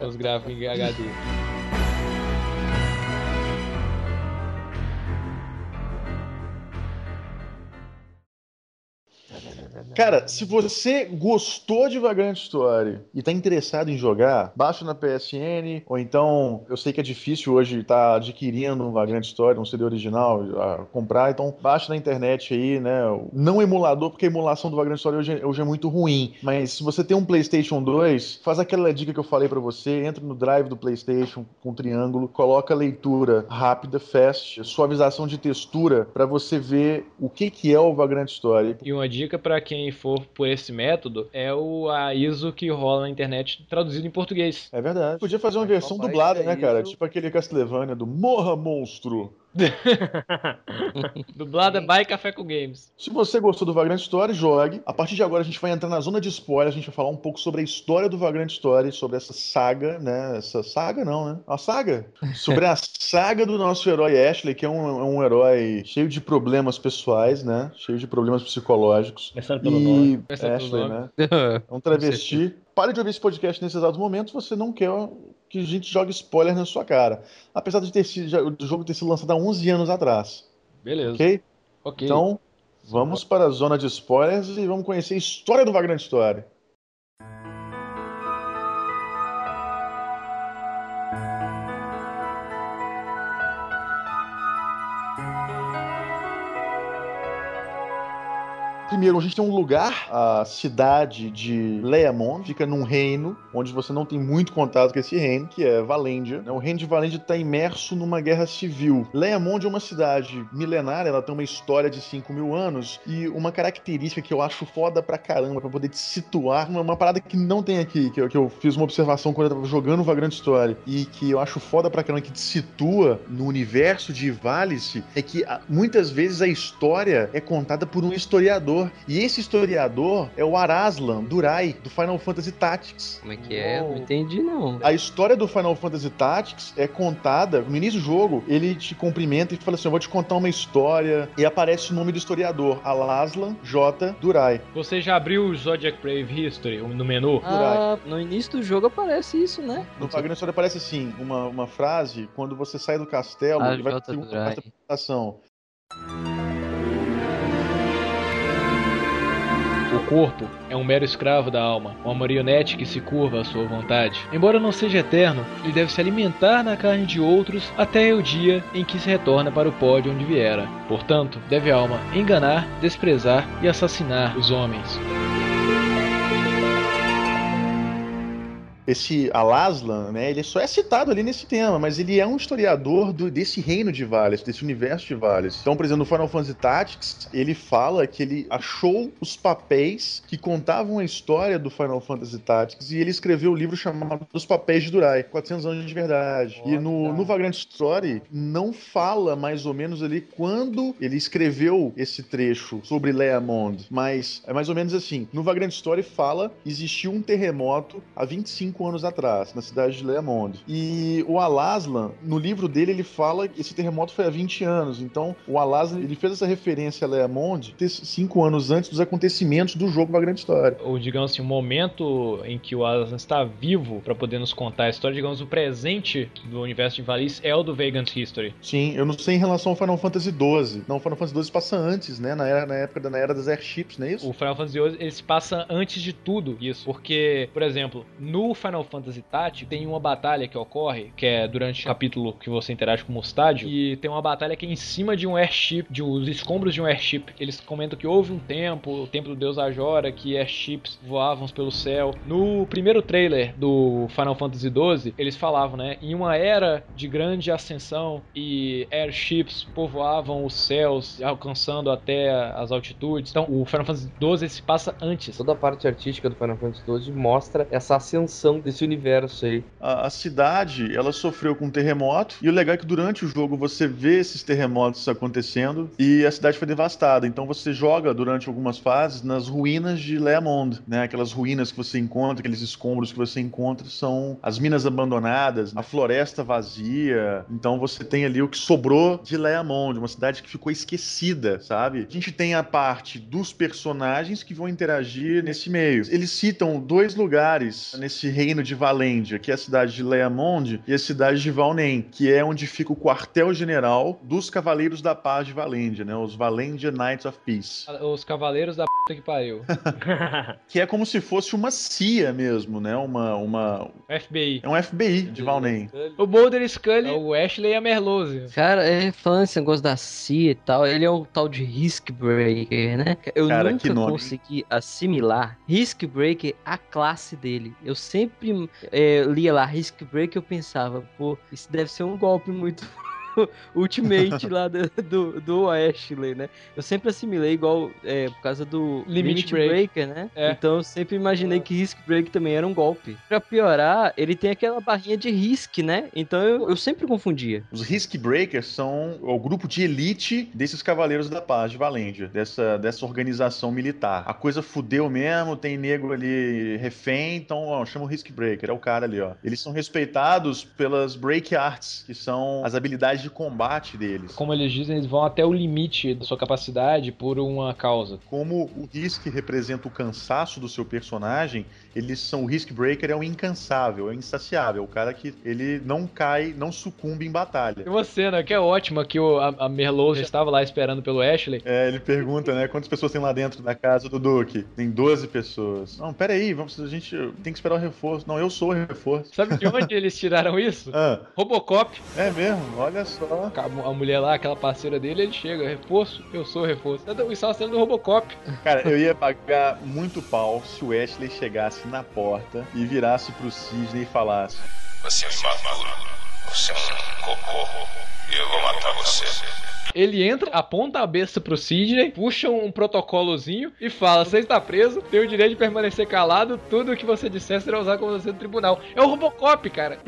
os gráficos em HD. Cara, se você gostou de Vagrant Story e tá interessado em jogar, baixa na PSN, ou então, eu sei que é difícil hoje estar adquirindo um Vagrant Story, um CD original, comprar, então baixa na internet aí, né? Não emulador, porque a emulação do Vagrant Story hoje, é- hoje é muito ruim, mas se você tem um PlayStation 2, faz aquela dica que eu falei pra você, entra no drive do PlayStation com triângulo, coloca a leitura rápida, fast, suavização de textura, pra você ver o que que é o Vagrant Story. E uma dica pra quem for por esse método é o a ISO que rola na internet traduzido em português. É verdade. Podia fazer uma versão dublada, né, cara? Tipo aquele Castlevania do Morra Monstro. Dublada by Café com Games. Se você gostou do Vagrant Story, jogue. A partir de agora a gente vai entrar na zona de spoilers, a gente vai falar um pouco sobre a história do Vagrant Story, sobre essa saga, né? Essa saga não, né? A saga? Sobre a saga do nosso herói Ashley, que é um, é um herói cheio de problemas pessoais, né? Cheio de problemas psicológicos. Começando pelo nome. E Começando pelo Ashley, nome. né? É um travesti. Pare de ouvir esse podcast nesse exato momento, você não quer que a gente jogue spoiler na sua cara. Apesar de ter sido, o jogo ter sido lançado há 11 anos atrás, Beleza. ok? Ok. Então, vamos para a zona de spoilers e vamos conhecer a história do Vagrant Story. Primeiro, a gente tem um lugar, a cidade de Leamon, fica num reino onde você não tem muito contato com esse reino, que é Valêndia. né? O reino de Valêndia está imerso numa guerra civil. Leamon é uma cidade milenária, ela tem uma história de 5 mil anos e uma característica que eu acho foda pra caramba, pra poder te situar, uma, uma parada que não tem aqui, que eu, que eu fiz uma observação quando eu tava jogando Vagrant Story e que eu acho foda pra caramba, que te situa no universo de Valice, é que muitas vezes a história é contada por um historiador. E esse historiador é o Araslan Durai, do Final Fantasy Tactics. Como é que é? Não entendi, não. A história do Final Fantasy Tactics é contada, no início do jogo, ele te cumprimenta e fala assim: Eu vou te contar uma história. E aparece o nome do historiador, Alaslan J. Durai. Você já abriu o Zodiac Brave History no menu? Ah, no início do jogo aparece isso, né? No Vagrant Story aparece assim: uma, uma frase, quando você sai do castelo, Ah, ele vai J. ter uma Durai. apresentação. O corpo é um mero escravo da alma, uma marionete que se curva à sua vontade. Embora não seja eterno, ele deve se alimentar na carne de outros até o dia em que se retorna para o pó de onde viera. Portanto, deve a alma enganar, desprezar e assassinar os homens. Esse Alaslan, né, ele só é citado ali nesse tema, mas ele é um historiador do- desse reino de Vales, desse universo de Vales. Então, por exemplo, no Final Fantasy Tactics, ele fala que ele achou os papéis que contavam a história do Final Fantasy Tactics e ele escreveu o livro chamado Os Papéis de Durai, 400 anos de verdade. E no, no Vagrant Story, não fala mais ou menos ali quando ele escreveu esse trecho sobre Leamond, mas é mais ou menos assim. No Vagrant Story fala, existiu um terremoto há 25 cinco anos atrás, na cidade de Leamond. E o Alaslan, no livro dele, ele fala que esse terremoto foi há 20 anos. Então, o Alaslan, ele fez essa referência a Leamond cinco anos antes dos acontecimentos do jogo da grande história. Ou, digamos assim, o momento em que o Alaslan está vivo para poder nos contar a história, digamos, o presente do universo de Valis é o do Vegant History. Sim, eu não sei em relação ao Final Fantasy XII. Não, o Final Fantasy XII passa antes, né? Na, era, na época da na era das airships, não é isso? O Final Fantasy XII, ele se passa antes de tudo isso. Porque, por exemplo, no Final Fantasy Tactics tem uma batalha que ocorre, que é durante o capítulo que você interage com o Mustádio, e tem uma batalha que é em cima de um airship, de os escombros de um airship. Eles comentam que houve um tempo, o tempo do Deus Ajora, que airships voavam pelo céu. No primeiro trailer do Final Fantasy XII, eles falavam, né? Em uma era de grande ascensão e airships povoavam os céus, alcançando até as altitudes. Então, o Final Fantasy XII se passa antes. Toda a parte artística do Final Fantasy XII mostra essa ascensão desse universo aí. A, a cidade, ela sofreu com um terremoto, e o legal é que durante o jogo você vê esses terremotos acontecendo e a cidade foi devastada. Então você joga durante algumas fases nas ruínas de Leamond, né? Aquelas ruínas que você encontra, aqueles escombros que você encontra são as minas abandonadas, a floresta vazia. Então você tem ali o que sobrou de Leamond, uma cidade que ficou esquecida, sabe? A gente tem a parte dos personagens que vão interagir nesse meio. Eles citam dois lugares nesse reino de Valêndia, que é a cidade de Leamond e a cidade de Valnem, que é onde fica o quartel-general dos Cavaleiros da Paz de Valêndia, né? Os Valendia Knights of Peace. Os Cavaleiros da p que pariu. que é como se fosse uma CIA mesmo, né? Uma. uma... FBI. É um FBI de Valnem. O Boulder Scully, é o Ashley e a Merlose. Cara, é, falando esse negócio da CIA e tal, ele é o tal de Risk Breaker, né? Eu Cara, nunca que nome. consegui assimilar Risk Breaker a classe dele. Eu sempre é, lia lá Risk Breaker e eu pensava, pô, isso deve ser um golpe muito Ultimate lá do, do, do Ashley, né? Eu sempre assimilei igual é, por causa do Limit Limit, Break. Breaker, né? É. Então eu sempre imaginei que Risk Break também era um golpe. Pra piorar, ele tem aquela barrinha de Risk, né? Então eu, eu sempre confundia. Os Risk Breakers são o grupo de elite desses Cavaleiros da Paz de Valêndia, dessa, dessa organização militar. A coisa fudeu mesmo, tem negro ali refém, então ó, chama o Risk Breaker, é o cara ali, ó. Eles são respeitados pelas Break Arts, que são as habilidades de combate deles. Como eles dizem, eles vão até o limite da sua capacidade por uma causa. Como o Risk representa o cansaço do seu personagem, eles são o Risk Breaker é o incansável, é o insaciável, o cara que ele não cai, não sucumbe em batalha. Tem uma cena que é ótima, que o, a, a Merlot já estava lá esperando pelo Ashley. É, ele pergunta, né, quantas pessoas tem lá dentro da casa do Duque? Tem 12 pessoas. Não, pera aí, vamos, a gente tem que esperar o reforço. Não, eu sou o reforço. Sabe de onde eles tiraram isso? Ah, Robocop. é mesmo? Olha só. A, a mulher lá, aquela parceira dele, ele chega, reforço, eu sou o reforço. Isso estava sendo do Robocop. Cara, eu ia pagar muito pau se o Ashley chegasse na porta e virasse pro Sidney e falasse: Você é um imaturo. Você é um cocô. E eu vou matar você. Ele entra, aponta a besta pro Sidney, puxa um protocolozinho e fala: Você está preso, tem o direito de permanecer calado, tudo o que você disser será usado como você no tribunal. É o Robocop, cara.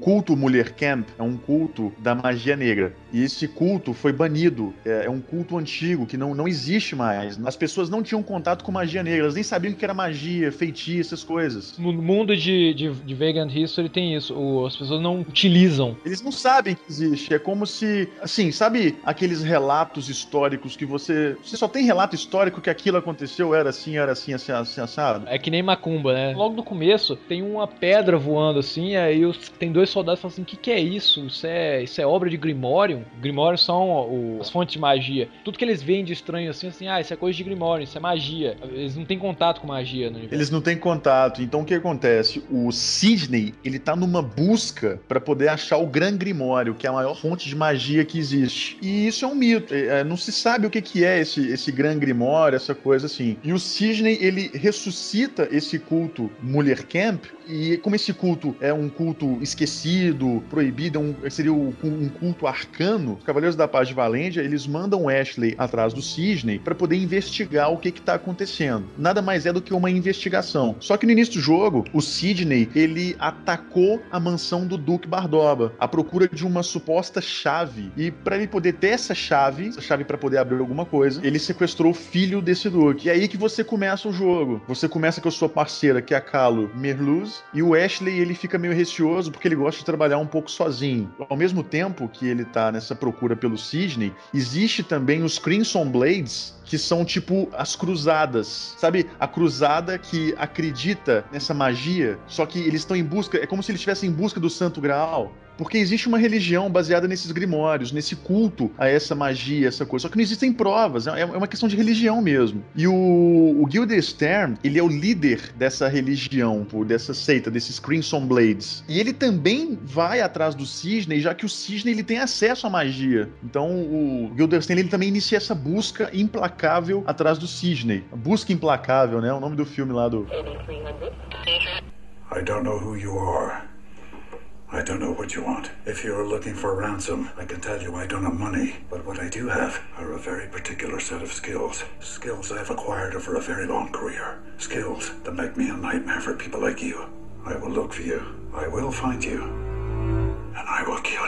Culto Mulher Camp é um culto da magia negra. E esse culto foi banido. É, é um culto antigo que não, não existe mais. As pessoas não tinham contato com magia negra, elas nem sabiam o que era magia, feitiço, essas coisas. No mundo de, de, de Vegan History tem isso. O- as pessoas não utilizam. Eles não sabem que existe. É como se, assim, sabe aqueles relatos históricos que você. Você só tem relato histórico que aquilo aconteceu, era assim, era assim, assim, assim assado? É que nem macumba, né? Logo no começo tem uma pedra voando assim, aí tem dois soldados falam assim: o que, que é isso? Isso é, isso é obra de Grimório? Grimório são o- as fontes de magia. Tudo que eles veem de estranho assim, assim, ah, isso é coisa de Grimório, isso é magia. Eles não têm contato com magia no universo. Eles não têm contato. Então o que acontece? O Sidney, ele tá numa busca pra poder achar o Gran Grimório, que é a maior fonte de magia que existe. E isso é um mito. É, é, não se sabe o que, que é esse, esse Gran Grimório, essa coisa assim. E o Sidney, ele ressuscita esse culto Mulher Camp. E como esse culto é um culto esquecido, esquecido, proibido, é um, seria um, um culto arcano. Os Cavaleiros da Paz de Valêndia, eles mandam Ashley atrás do Cisne para poder investigar o que que tá acontecendo. Nada mais é do que uma investigação. Só que no início do jogo, o Sidney, ele atacou a mansão do Duque Bardoba, à procura de uma suposta chave. E para ele poder ter essa chave, essa chave para poder abrir alguma coisa, ele sequestrou o filho desse Duque. E é aí que você começa o jogo. Você começa com a sua parceira, que é a Calo Merluz, e o Ashley, ele fica meio receoso porque ele gosta de trabalhar um pouco sozinho. Ao mesmo tempo que ele tá nessa procura pelo Cisne, existe também os Crimson Blades, que são tipo as cruzadas. Sabe? A cruzada que acredita nessa magia, só que eles estão em busca, é como se eles estivessem em busca do Santo Graal. Porque existe uma religião baseada nesses grimórios, nesse culto a essa magia, essa coisa. Só que não existem provas, é é uma questão de religião mesmo. E o, o Guildenstern, ele é o líder dessa religião, dessa seita, desses Crimson Blades. E ele também vai atrás do Cisne, já que o Cisne ele tem acesso à magia. Então o Guildenstern ele também inicia essa busca implacável atrás do Cisne. Busca implacável, né? É o nome do filme lá do. I don't know who you are. I don't know what you want. If you're looking for ransom, I can tell you I don't have money. But what I do have are a very particular set of skills. Skills I've acquired over a very long career. Skills that make me a nightmare for people like you. I will look for you. I will find you. And I will kill.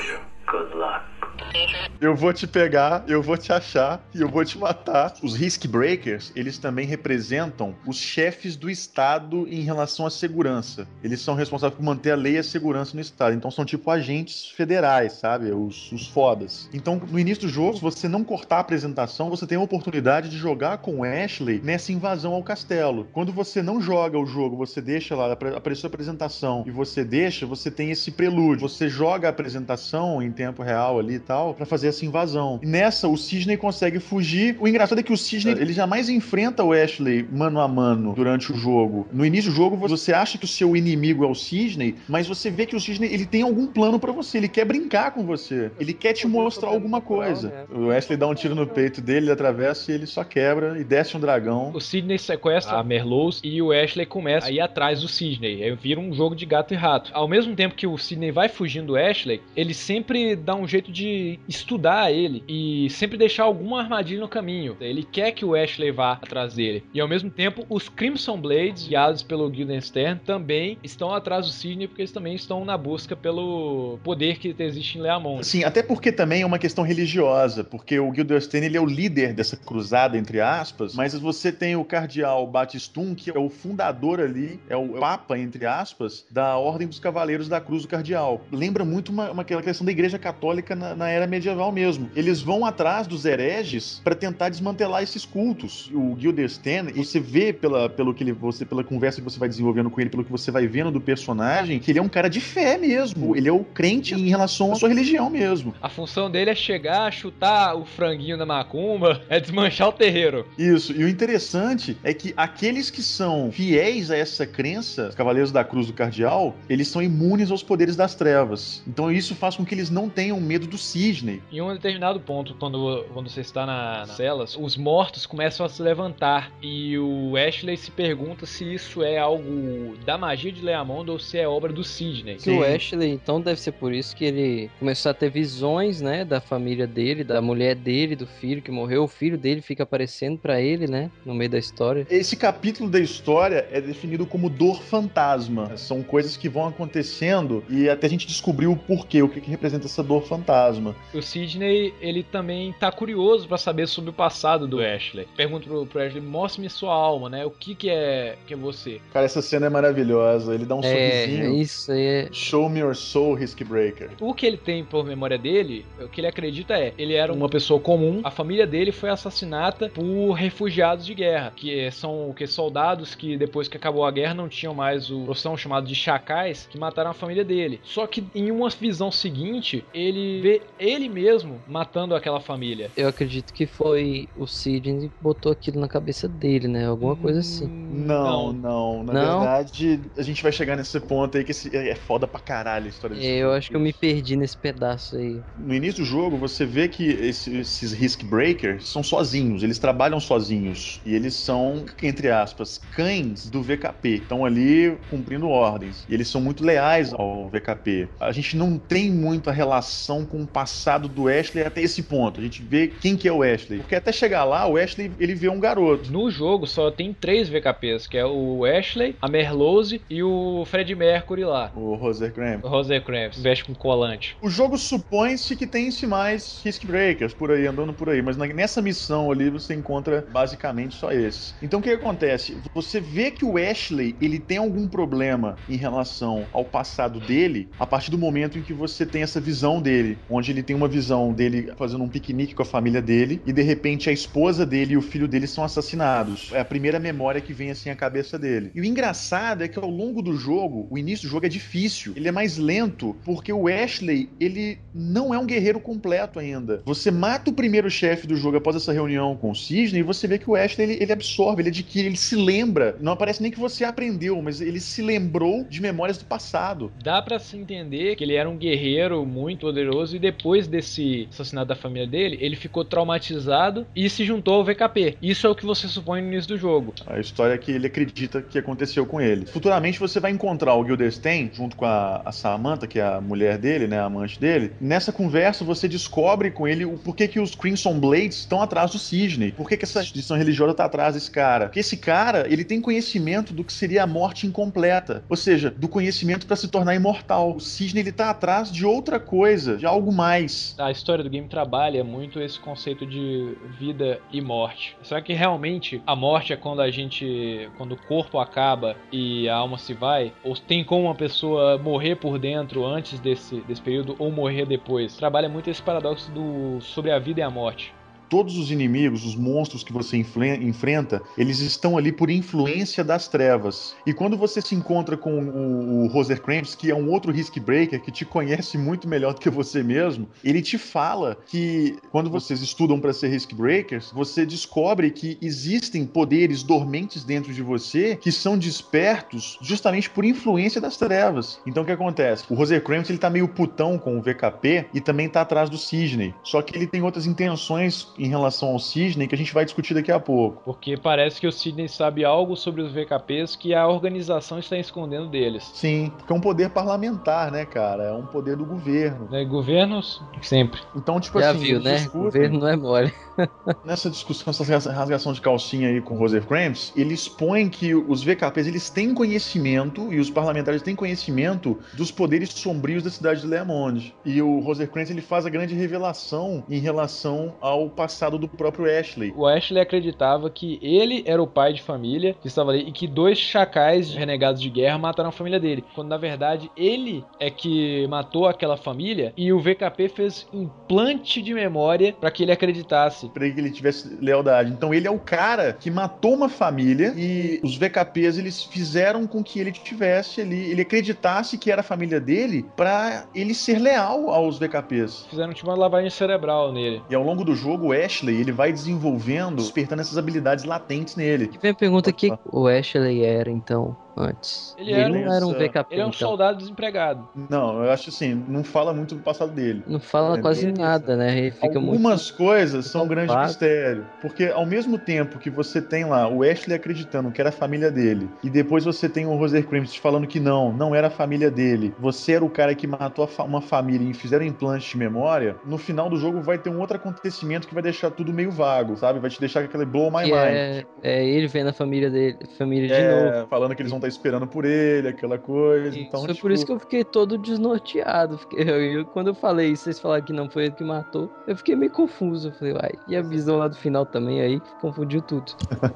Eu vou te pegar, eu vou te achar e eu vou te matar. Os Risk Breakers, eles também representam os chefes do Estado em relação à segurança. Eles são responsáveis por manter a lei e a segurança no Estado. Então são tipo agentes federais, sabe? Os, os fodas. Então, no início do jogo, se você não cortar a apresentação, você tem a oportunidade de jogar com Ashley nessa invasão ao castelo. Quando você não joga o jogo, você deixa lá, apareceu a apresentação e você deixa, você tem esse prelúdio. Você joga a apresentação em tempo real ali e tal, pra fazer essa invasão. Nessa, o Sidney consegue fugir. O engraçado é que o Sidney, ele jamais enfrenta o Ashley mano a mano durante o jogo. No início do jogo, você acha que o seu inimigo é o Sidney, mas você vê que o Sidney, ele tem algum plano pra você, ele quer brincar com você. Ele quer te mostrar alguma coisa. O Ashley dá um tiro no peito dele, ele atravessa e ele só quebra e desce um dragão. O Sidney sequestra a Merlose e o Ashley começa a ir atrás do Sidney. Aí vira um jogo de gato e rato. Ao mesmo tempo que o Sidney vai fugindo do Ashley, ele sempre dá um jeito de estudar ele e sempre deixar alguma armadilha no caminho. Ele quer que o Ashley vá atrás dele. E ao mesmo tempo, os Crimson Blades, guiados pelo Guildenstern, também estão atrás do Sidney porque eles também estão na busca pelo poder que existe em Leamon. Sim, até porque também é uma questão religiosa, porque o Guildenstern ele é o líder dessa cruzada, entre aspas, mas você tem o cardeal Batistum, que é o fundador ali, é o papa, entre aspas, da Ordem dos Cavaleiros da Cruz do Cardeal. Lembra muito uma, uma aquela questão da Igreja Católica na, na era medieval mesmo. Eles vão atrás dos hereges para tentar desmantelar esses cultos. O Guildenstern, você vê pela, pelo que ele, você, pela conversa que você vai desenvolvendo com ele, pelo que você vai vendo do personagem, que ele é um cara de fé mesmo. Ele é o crente em relação à sua religião mesmo. A função dele é chegar, chutar o franguinho da macumba, é desmanchar o terreiro. Isso. E o interessante é que aqueles que são fiéis a essa crença, os Cavaleiros da Cruz do Cardeal, eles são imunes aos poderes das trevas. Então isso faz com que eles não tenham medo do cisne. Em um determinado ponto, quando, quando você está na, nas celas, os mortos começam a se levantar e o Ashley se pergunta se isso é algo da magia de Leamond ou se é obra do Sidney. Que o Ashley, então, deve ser por isso que ele começou a ter visões, né, da família dele, da mulher dele, do filho que morreu. O filho dele fica aparecendo para ele, né, no meio da história. Esse capítulo da história é definido como dor fantasma. São coisas que vão acontecendo e até a gente descobrir o porquê, o que, que representa essa dor fantasma. O Sidney, ele também tá curioso para saber sobre o passado do Ashley. Pergunta pro, pro Ashley, mostre-me sua alma, né? O que que é, que é você? Cara, essa cena é maravilhosa. Ele dá um É, sorrisinho. isso aí é... Show me your soul, Risk Breaker. O que ele tem por memória dele, o que ele acredita é, ele era uma pessoa comum, a família dele foi assassinada por refugiados de guerra, que são o que soldados que depois que acabou a guerra não tinham mais o profissão chamado de chacais, que mataram a família dele. Só que em uma visão seguinte, ele vê ele mesmo matando aquela família. Eu acredito que foi o Sidney que botou aquilo na cabeça dele, né? Alguma coisa assim. Não, não. Na Não? verdade, a gente vai chegar nesse ponto aí que esse- é foda pra caralho a história desse Eu acho que eu me perdi nesse pedaço aí. No início do jogo, você vê que esse- esses Risk Breakers são sozinhos, eles trabalham sozinhos. E eles são, entre aspas, cães do VKP. Estão ali cumprindo ordens. E eles são muito leais ao VKP. A gente não tem muito a relação com o passado do Ashley até esse ponto. A gente vê quem que é o Ashley. Porque até chegar lá, o Ashley ele vê um garoto. No jogo só tem três VKPs, que é o Ashley, a Merlose e o Fred Mercury lá. O Roser Graham. O Rosencrantz, veste com colante. O jogo supõe-se que tem-se mais Risk Breakers por aí, andando por aí, mas nessa missão ali você encontra basicamente só esses. Então o que acontece? Você vê que o Ashley ele tem algum problema em relação ao passado dele a partir do momento em que você tem essa visão dele, onde ele tem uma visão dele fazendo um piquenique com a família dele e de repente a esposa dele e o filho dele são assassinados. É a primeira memória que vem assim à cabeça dele. E o engraçado é que ao longo do jogo, o início do jogo é difícil, ele é mais lento porque o Ashley ele não é um guerreiro completo ainda. Você mata o primeiro chefe do jogo após essa reunião com o Cisne e você vê que o Ashley ele, ele absorve, ele adquire, ele se lembra. Não aparece nem que você aprendeu, mas ele se lembrou de memórias do passado. Dá pra se entender que ele era um guerreiro muito poderoso e depois desse assassinato da família dele, ele ficou traumatizado e se juntou ao VKP. Isso é o que você supõe no início do jogo. A história que ele acredita que aconteceu com ele. Futuramente você vai encontrar o Gildenstein junto com a, a Samantha, que é a mulher dele, né, a amante dele. Nessa conversa você descobre com ele o porquê que os Crimson Blades estão atrás do Sidney. Por que, que essa instituição religiosa está atrás desse cara? Porque esse cara, ele tem conhecimento do que seria a morte incompleta, ou seja, do conhecimento para se tornar imortal. O Sidney ele tá atrás de outra coisa, de algo mais. A história do game trabalha muito esse conceito de vida e morte. Será que realmente a morte é quando a gente. quando o corpo acaba e a alma se vai? Ou tem como uma pessoa morrer por dentro antes desse, desse período ou morrer depois? Trabalha muito esse paradoxo do sobre a vida e a morte. Todos os inimigos, os monstros que você enfrenta, eles estão ali por influência das trevas. E quando você se encontra com o, o Rosencrantz, que é um outro Risk Breaker, que te conhece muito melhor do que você mesmo, ele te fala que quando vocês estudam para ser Risk Breakers, você descobre que existem poderes dormentes dentro de você que são despertos justamente por influência das trevas. Então o que acontece? O Rosencrantz ele tá meio putão com o VKP e também tá atrás do Sidney. Só que ele tem outras intenções em relação ao Sidney que a gente vai discutir daqui a pouco. Porque parece que o Sidney sabe algo sobre os VKPs que a organização está escondendo deles. Sim, porque é um poder parlamentar, né, cara? É um poder do governo. Né? Governos, sempre. Então, tipo Já assim, viu, né? discutem- Governo não é mole. Nessa discussão, essa rasga- rasgação de calcinha aí com o Rosencrantz, ele expõe que os VKPs eles têm conhecimento e os parlamentares têm conhecimento dos poderes sombrios da cidade de Leamond. E o Rosencrantz ele faz a grande revelação em relação ao passado do próprio Ashley. O Ashley acreditava que ele era o pai de família que estava ali e que dois chacais renegados de guerra mataram a família dele. Quando na verdade ele é que matou aquela família e o VKP fez implante de memória para que ele acreditasse. Pra que ele tivesse lealdade. Então ele é o cara que matou uma família e os VKPs eles fizeram com que ele tivesse ali, ele acreditasse que era a família dele pra ele ser leal aos VKPs. Fizeram tipo uma lavagem cerebral nele. E ao longo do jogo, o Ashley ele vai desenvolvendo, despertando essas habilidades latentes nele. E vem a pergunta: o que o Ashley era então, antes? Ele era- não era um VKP. Ele é um então. soldado desempregado. Não, eu acho assim, não fala muito do passado dele. Não fala É, quase nada, né? Ele fica muito. Algumas coisas são um grande Claro. mistério. Porque ao mesmo tempo que você tem lá o Ashley acreditando que era a família dele, e depois você tem o Rosencrantz falando que não, não era a família dele, você era o cara que matou fa- uma família e fizeram implante de memória, no final do jogo vai ter um outro acontecimento que vai deixar tudo meio vago, sabe? Vai te deixar com aquele blow my que mind. é, é ele vendo a família dele, família de novo. É, falando que eles vão estar esperando por ele, aquela coisa. Então, Foi tipo, por isso que eu fiquei todo desnorteado. Fiquei- eu- eu- quando eu falei isso, vocês falaram que não foi ele que matou, eu fiquei meio confuso. Eu falei, uai, e a visão lá do final também aí, confundiu tudo.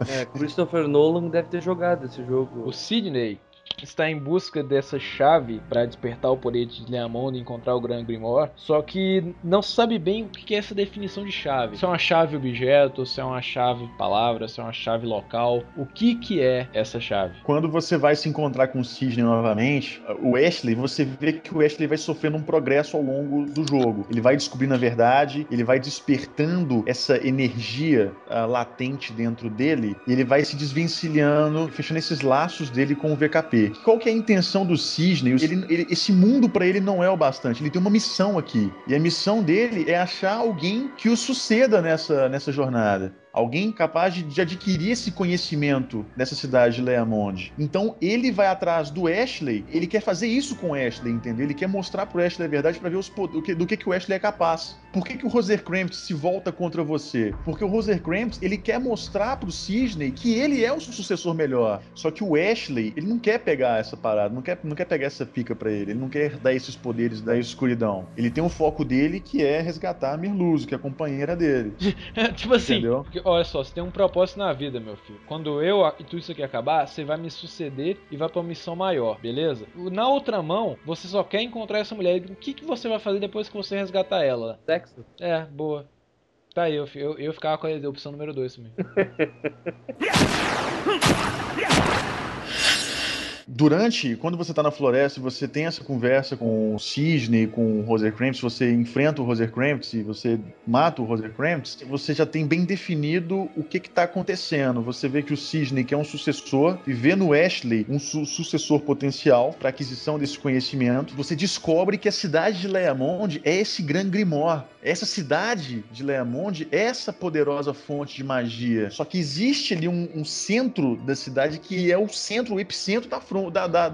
É, Christopher Nolan deve ter jogado esse jogo. O Sidney está em busca dessa chave para despertar o poder de Leamond e encontrar o Grand Grimoire, só que não sabe bem o que é essa definição de chave. Se é uma chave objeto, se é uma chave palavra, se é uma chave local. O que que é essa chave? Quando você vai se encontrar com o Cisne novamente, o Ashley, você vê que o Ashley vai sofrendo um progresso ao longo do jogo. Ele vai descobrindo a verdade, ele vai despertando essa energia uh, latente dentro dele, e ele vai se desvencilhando, fechando esses laços dele com o VKP. Qual que é a intenção do Cisne? Ele, ele, esse mundo para ele não é o bastante. Ele tem uma missão aqui. E a missão dele é achar alguém que o suceda nessa, nessa jornada alguém capaz de, de adquirir esse conhecimento nessa cidade de Leamond. Então ele vai atrás do Ashley, ele quer fazer isso com o Ashley, entendeu? Ele quer mostrar pro Ashley a verdade para ver os, do, que, do que, que o Ashley é capaz. Por que, que o Rosercrantz se volta contra você? Porque o Rosercrantz, ele quer mostrar pro Cisne que ele é o sucessor melhor. Só que o Ashley, ele não quer pegar essa parada, não quer, não quer pegar essa pica para ele, ele não quer dar esses poderes da escuridão. Ele tem um foco dele que é resgatar a Mirluso, que é a companheira dele. tipo assim, Entendeu? Olha só, você tem um propósito na vida, meu filho. Quando eu e tudo isso aqui acabar, você vai me suceder e vai pra uma missão maior, beleza? Na outra mão, você só quer encontrar essa mulher. O que, que você vai fazer depois que você resgatar ela? Sexo? É, boa. Tá aí, eu, eu, eu ficava com a opção número 2 também. durante, quando você tá na floresta, você tem essa conversa com o Cisne, com o Rosercrantz, você enfrenta o Rosercrantz e você mata o Rosercrantz, você já tem bem definido o que que tá acontecendo. Você vê que o Cisne, que é um sucessor, e vê no Ashley um su sucessor potencial para aquisição desse conhecimento. Você descobre que a cidade de Leamond é esse Gran Grimoire. Essa cidade de Leamond é essa poderosa fonte de magia. Só que existe ali um, um centro da cidade que é o centro, o epicentro da, da,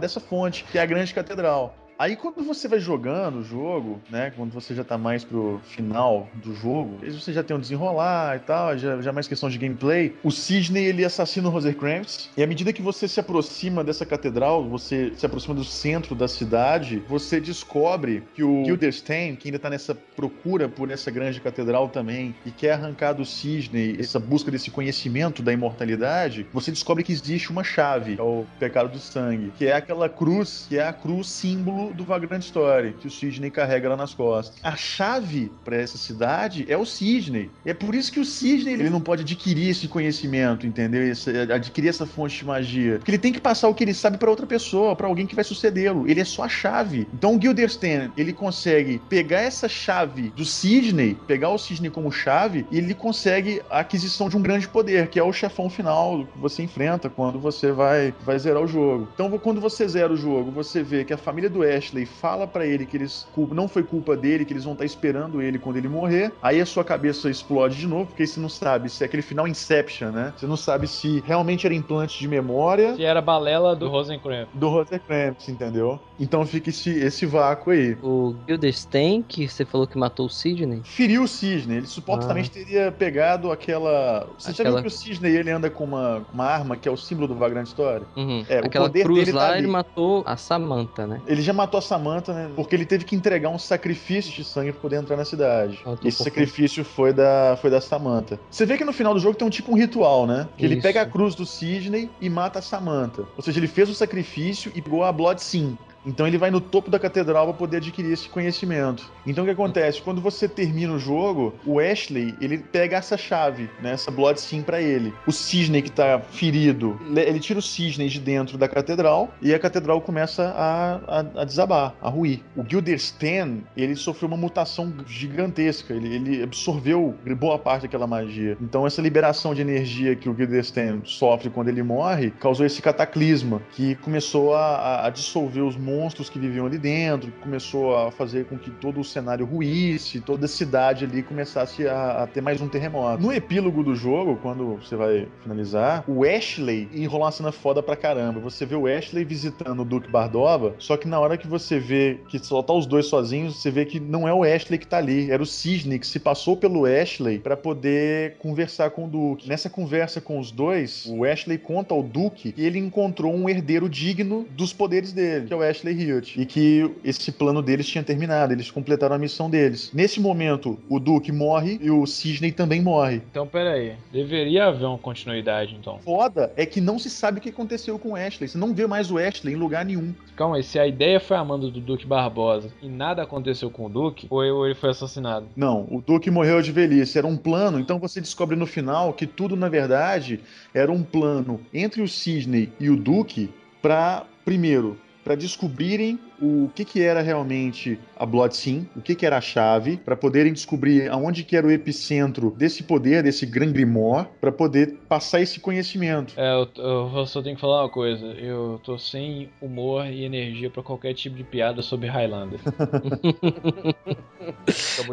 dessa fonte, que é a grande catedral. Aí quando você vai jogando o jogo, né? Quando você já tá mais pro final do jogo, você já tem um desenrolar e tal, já, já é mais questão de gameplay. O Sidney, ele assassina o Rosercrantz, e à medida que você se aproxima dessa catedral, você se aproxima do centro da cidade, você descobre que o Gilderstein, que ainda tá nessa procura por essa grande catedral também, e quer arrancar do Sidney essa busca desse conhecimento da imortalidade, você descobre que existe uma chave ao pecado do sangue, que é aquela cruz, que é a cruz símbolo do Vagrant Story, que o Sidney carrega lá nas costas. A chave para essa cidade é o Sidney. É por isso que o Sidney ele não pode adquirir esse conhecimento, entendeu? Esse, adquirir essa fonte de magia. Porque ele tem que passar o que ele sabe para outra pessoa, para alguém que vai sucedê-lo. Ele é só a chave. Então o Gilderstan, ele consegue pegar essa chave do Sidney, pegar o Sidney como chave, e ele consegue a aquisição de um grande poder, que é o chefão final que você enfrenta quando você vai, vai zerar o jogo. Então quando você zera o jogo, você vê que a família do Ash Ashley fala para ele que eles não foi culpa dele, que eles vão estar tá esperando ele quando ele morrer. Aí a sua cabeça explode de novo, porque você não sabe se é aquele final Inception, né? Você não sabe se realmente era implante de memória. Se era balela do Rosencrantz. Do Rosencrantz, entendeu? Então fica esse, esse vácuo aí. O Gildenstein, que você falou que matou o Sidney? Feriu o Sidney. Ele supostamente ah. teria pegado aquela. Você aquela... já viu que o Sidney ele anda com uma, uma arma que é o símbolo do Vagrant Story? Uhum. É, aquela o poder cruz dele tá lá, tá ele matou a Samantha, né? Ele já matou a Samantha, né? Porque ele teve que entregar um sacrifício de sangue pra poder entrar na cidade. Ah, Esse sacrifício foi da, foi da Samantha. Você vê que no final do jogo tem um tipo um ritual, né? Que Isso. ele pega a cruz do Sidney e mata a Samantha. Ou seja, ele fez o sacrifício e pegou a Blood Sim, então ele vai no topo da catedral para poder adquirir esse conhecimento. Então o que acontece? Quando você termina o jogo, o Ashley, ele pega essa chave, né, essa Blood Sim para ele. O Cisne que tá ferido, ele tira o Cisne de dentro da catedral e a catedral começa a, a, a desabar, a ruir. O Gilderstan, ele sofreu uma mutação gigantesca, ele, ele absorveu boa parte daquela magia. Então essa liberação de energia que o Gilderstan sofre quando ele morre, causou esse cataclisma que começou a, a dissolver os mundos monstros que viviam ali dentro, começou a fazer com que todo o cenário ruísse, toda a cidade ali começasse a, a ter mais um terremoto. No epílogo do jogo, quando você vai finalizar, o Ashley enrola uma cena foda pra caramba. Você vê o Ashley visitando o Duke Bardova, só que na hora que você vê que só tá os dois sozinhos, você vê que não é o Ashley que tá ali, era o Cisne que se passou pelo Ashley para poder conversar com o Duke. Nessa conversa com os dois, o Ashley conta ao Duke que ele encontrou um herdeiro digno dos poderes dele, que é o Ashley Ashley Hewitt e que esse plano deles tinha terminado, eles completaram a missão deles. Nesse momento, o Duke morre e o Cisney também morre. Então, peraí. Deveria haver uma continuidade, então. Foda é que não se sabe o que aconteceu com o Ashley. Você não vê mais o Ashley em lugar nenhum. Calma aí, se a ideia foi a manda do Duque Barbosa e nada aconteceu com o Duque, ou ele foi assassinado? Não, o Duke morreu de velhice. Era um plano, então você descobre no final que tudo, na verdade, era um plano entre o Cisney e o Duke para, primeiro, para descobrirem o que, que era realmente a Blood Sim, o que, que era a chave, para poderem descobrir aonde que era o epicentro desse poder, desse Gran Grimoire, para poder passar esse conhecimento. É, eu, eu só tenho que falar uma coisa. Eu tô sem humor e energia para qualquer tipo de piada sobre Highlander.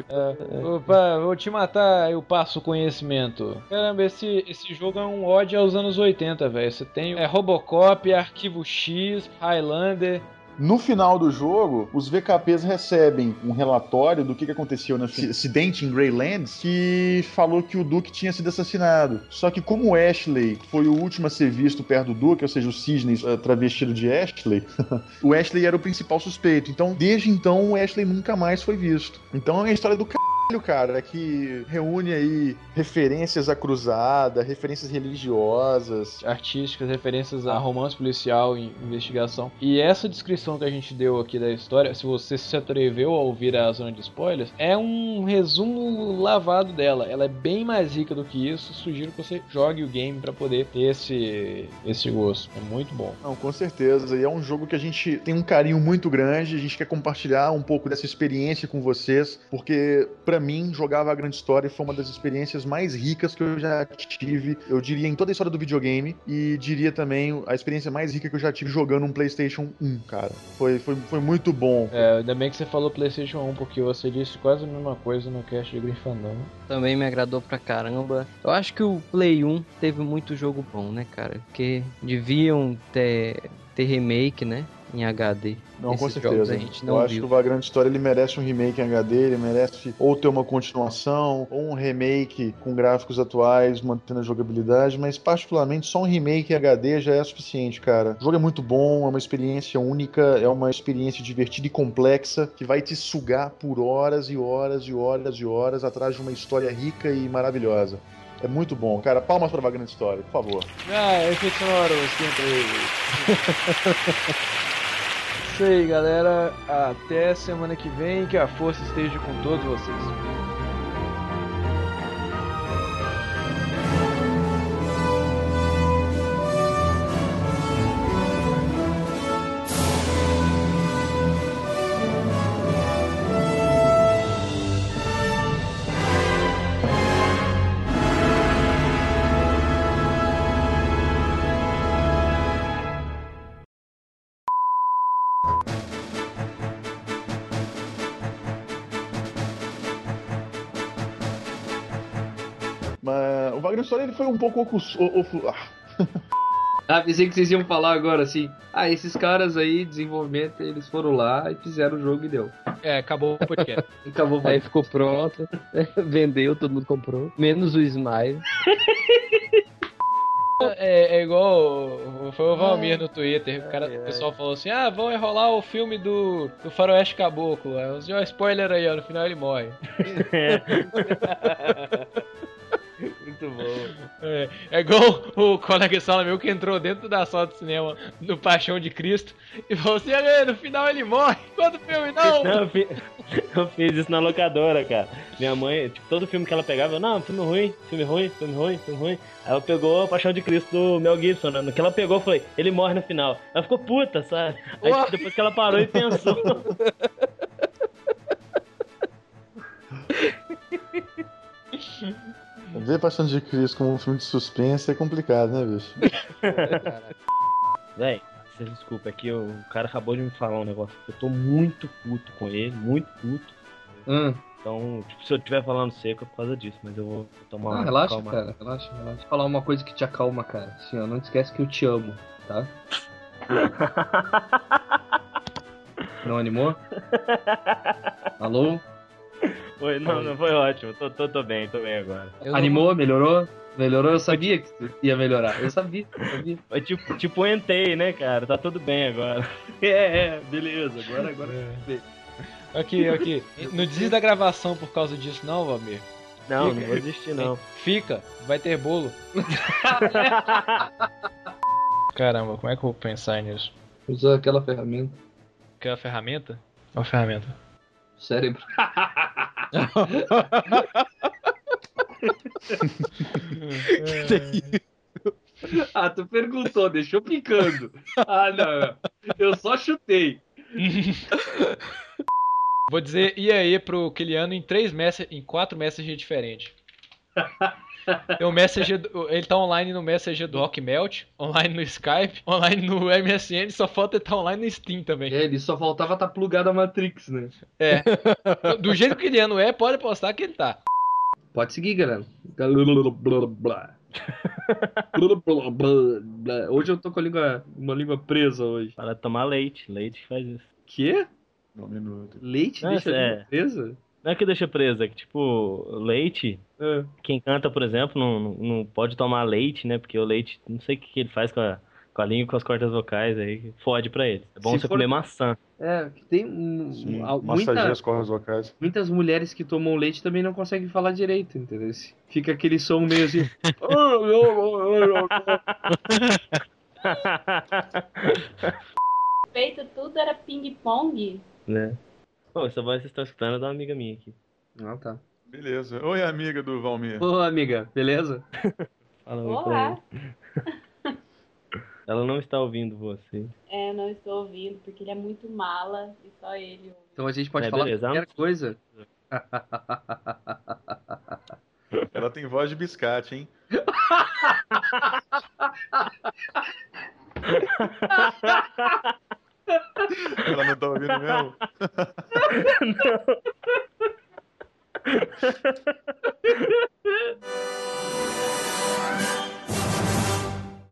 é, opa, vou te matar, eu passo o conhecimento. Caramba, esse, esse jogo é um ódio aos anos 80, velho. Você tem é, Robocop, Arquivo X, Highlander, no final do jogo, os VKPs recebem um relatório do que, que aconteceu nesse acidente em Greylands que falou que o Duke tinha sido assassinado. Só que como o Ashley foi o último a ser visto perto do Duke, ou seja, o Cisne uh, travestido de Ashley, o Ashley era o principal suspeito. Então, desde então, o Ashley nunca mais foi visto. Então é a história do c cara, é que reúne aí referências à cruzada, referências religiosas, artísticas, referências a romance policial e investigação. E essa descrição que a gente deu aqui da história, se você se atreveu a ouvir a zona de spoilers, é um resumo lavado dela. Ela é bem mais rica do que isso. Sugiro que você jogue o game para poder ter esse, esse gosto. É muito bom. Não, com certeza. E é um jogo que a gente tem um carinho muito grande. A gente quer compartilhar um pouco dessa experiência com vocês, porque para mim, jogar a Grande História foi uma das experiências mais ricas que eu já tive, eu diria, em toda a história do videogame, e diria também a experiência mais rica que eu já tive jogando um PlayStation 1, cara. Foi, foi, foi muito bom. É, ainda bem que você falou PlayStation 1, porque você disse quase a mesma coisa no cast de Grinfandão. Também me agradou pra caramba. Eu acho que o Play 1 teve muito jogo bom, né, cara? Porque deviam ter, ter remake, né? Em HD. Não, com certeza. A gente não Eu acho viu. que o Vagrant História ele merece um remake em HD, ele merece ou ter uma continuação, ou um remake com gráficos atuais, mantendo a jogabilidade, mas particularmente só um remake em HD já é suficiente, cara. O jogo é muito bom, é uma experiência única, é uma experiência divertida e complexa que vai te sugar por horas e horas e horas e horas atrás de uma história rica e maravilhosa. É muito bom, cara. Palmas para Vagrant História, por favor. Ah, efeito sonoro, sempre. isso aí, galera. Até semana que vem. Que a força esteja com todos vocês. História ele foi um pouco. Ah, pensei que vocês iam falar agora assim. Ah, esses caras aí, desenvolvimento, eles foram lá e fizeram o jogo e deu. É, acabou o podcast. acabou o podcast. Aí ficou pronto, vendeu, todo mundo comprou. Menos o Smile. É, é, igual foi o Valmir no Twitter. O, cara, o pessoal falou assim: Ah, vão enrolar o filme do, do Faroeste Caboclo. Aí, ó, spoiler aí, ó, no final ele morre. Muito bom. É, é igual o colega sala meu que entrou dentro da sala de cinema do Paixão de Cristo e falou assim: no final ele morre. Quando filme não? não eu, fiz, eu, fiz, isso na locadora, cara. Minha mãe, tipo, todo filme que ela pegava, eu, não, filme ruim, filme ruim, filme ruim, filme ruim. Aí ela pegou a Paixão de Cristo do Mel Gibson, né? No que ela pegou, falei: ele morre no final. Ela ficou puta, sabe? Aí Uai. depois que ela parou e pensou. Ver Paixão de Cristo como um filme de suspense é complicado, né, bicho? Véi, desculpa, é que o cara acabou de me falar um negócio. Eu tô muito puto com ele, muito puto. Hum. Então, tipo, se eu estiver falando seco é por causa disso, mas eu vou tomar ah, relaxa, calma. cara, relaxa, relaxa. Falar uma coisa que te acalma, cara. Assim, ó, não esquece que eu te amo, tá? não animou? Alô? Foi, não, não foi ótimo. Tô, tô, tô bem, tô bem agora. Animou, melhorou? Melhorou? Eu sabia que ia melhorar. Eu sabia, eu sabia. Tipo, tipo entei, né, cara? Tá tudo bem agora. É, é, beleza. Agora, agora. É. Aqui, aqui. Não desista da gravação por causa disso, não, Valmir. Não, não vou desistir, não. Fica, vai ter bolo. Caramba, como é que eu vou pensar nisso? Usa aquela ferramenta. Aquela ferramenta? Qual ferramenta? Cérebro. Ah, tu perguntou, deixou picando. Ah, não. Eu só chutei. Vou dizer e aí pro Kiliano em três messages, em quatro messages diferentes. Tem o Messenger, ele tá online no Messenger do Rock Melt, online no Skype, online no MSN, só falta ele tá online no Steam também. É, ele só faltava estar tá plugado a Matrix, né? É. Do jeito que o Kiliano é, pode postar que ele tá. Pode seguir, galera. Hoje eu tô com a língua, uma língua presa hoje. Para tomar leite, leite faz isso. Quê? Um minuto. Leite Não, deixa a é. língua presa? Não é que deixa presa, é que tipo, leite, É. quem canta, por exemplo, não, não- pode tomar leite, né? Porque o leite, não sei o que, ele faz com a, com a língua e com as cordas vocais aí, fode pra ele. É bom Se você for- comer maçã. É, que tem um, Sim, muita, as cordas vocais. muitas mulheres que tomam leite também não conseguem falar direito, entendeu? Fica aquele som meio assim. Feito tudo era ping-pong. né? Pô, essa voz que vocês estão escutando é da uma amiga minha aqui. Ah, tá. Beleza. Oi, amiga do Valmir. Ô, amiga, beleza? Fala Olá. ela. Não está ouvindo você. É, não estou ouvindo, porque ele é muito mala e só ele ouve. Então a gente pode É, falar beleza. qualquer coisa. Ela tem voz de biscate, hein? Ela não tá ouvindo mesmo? não.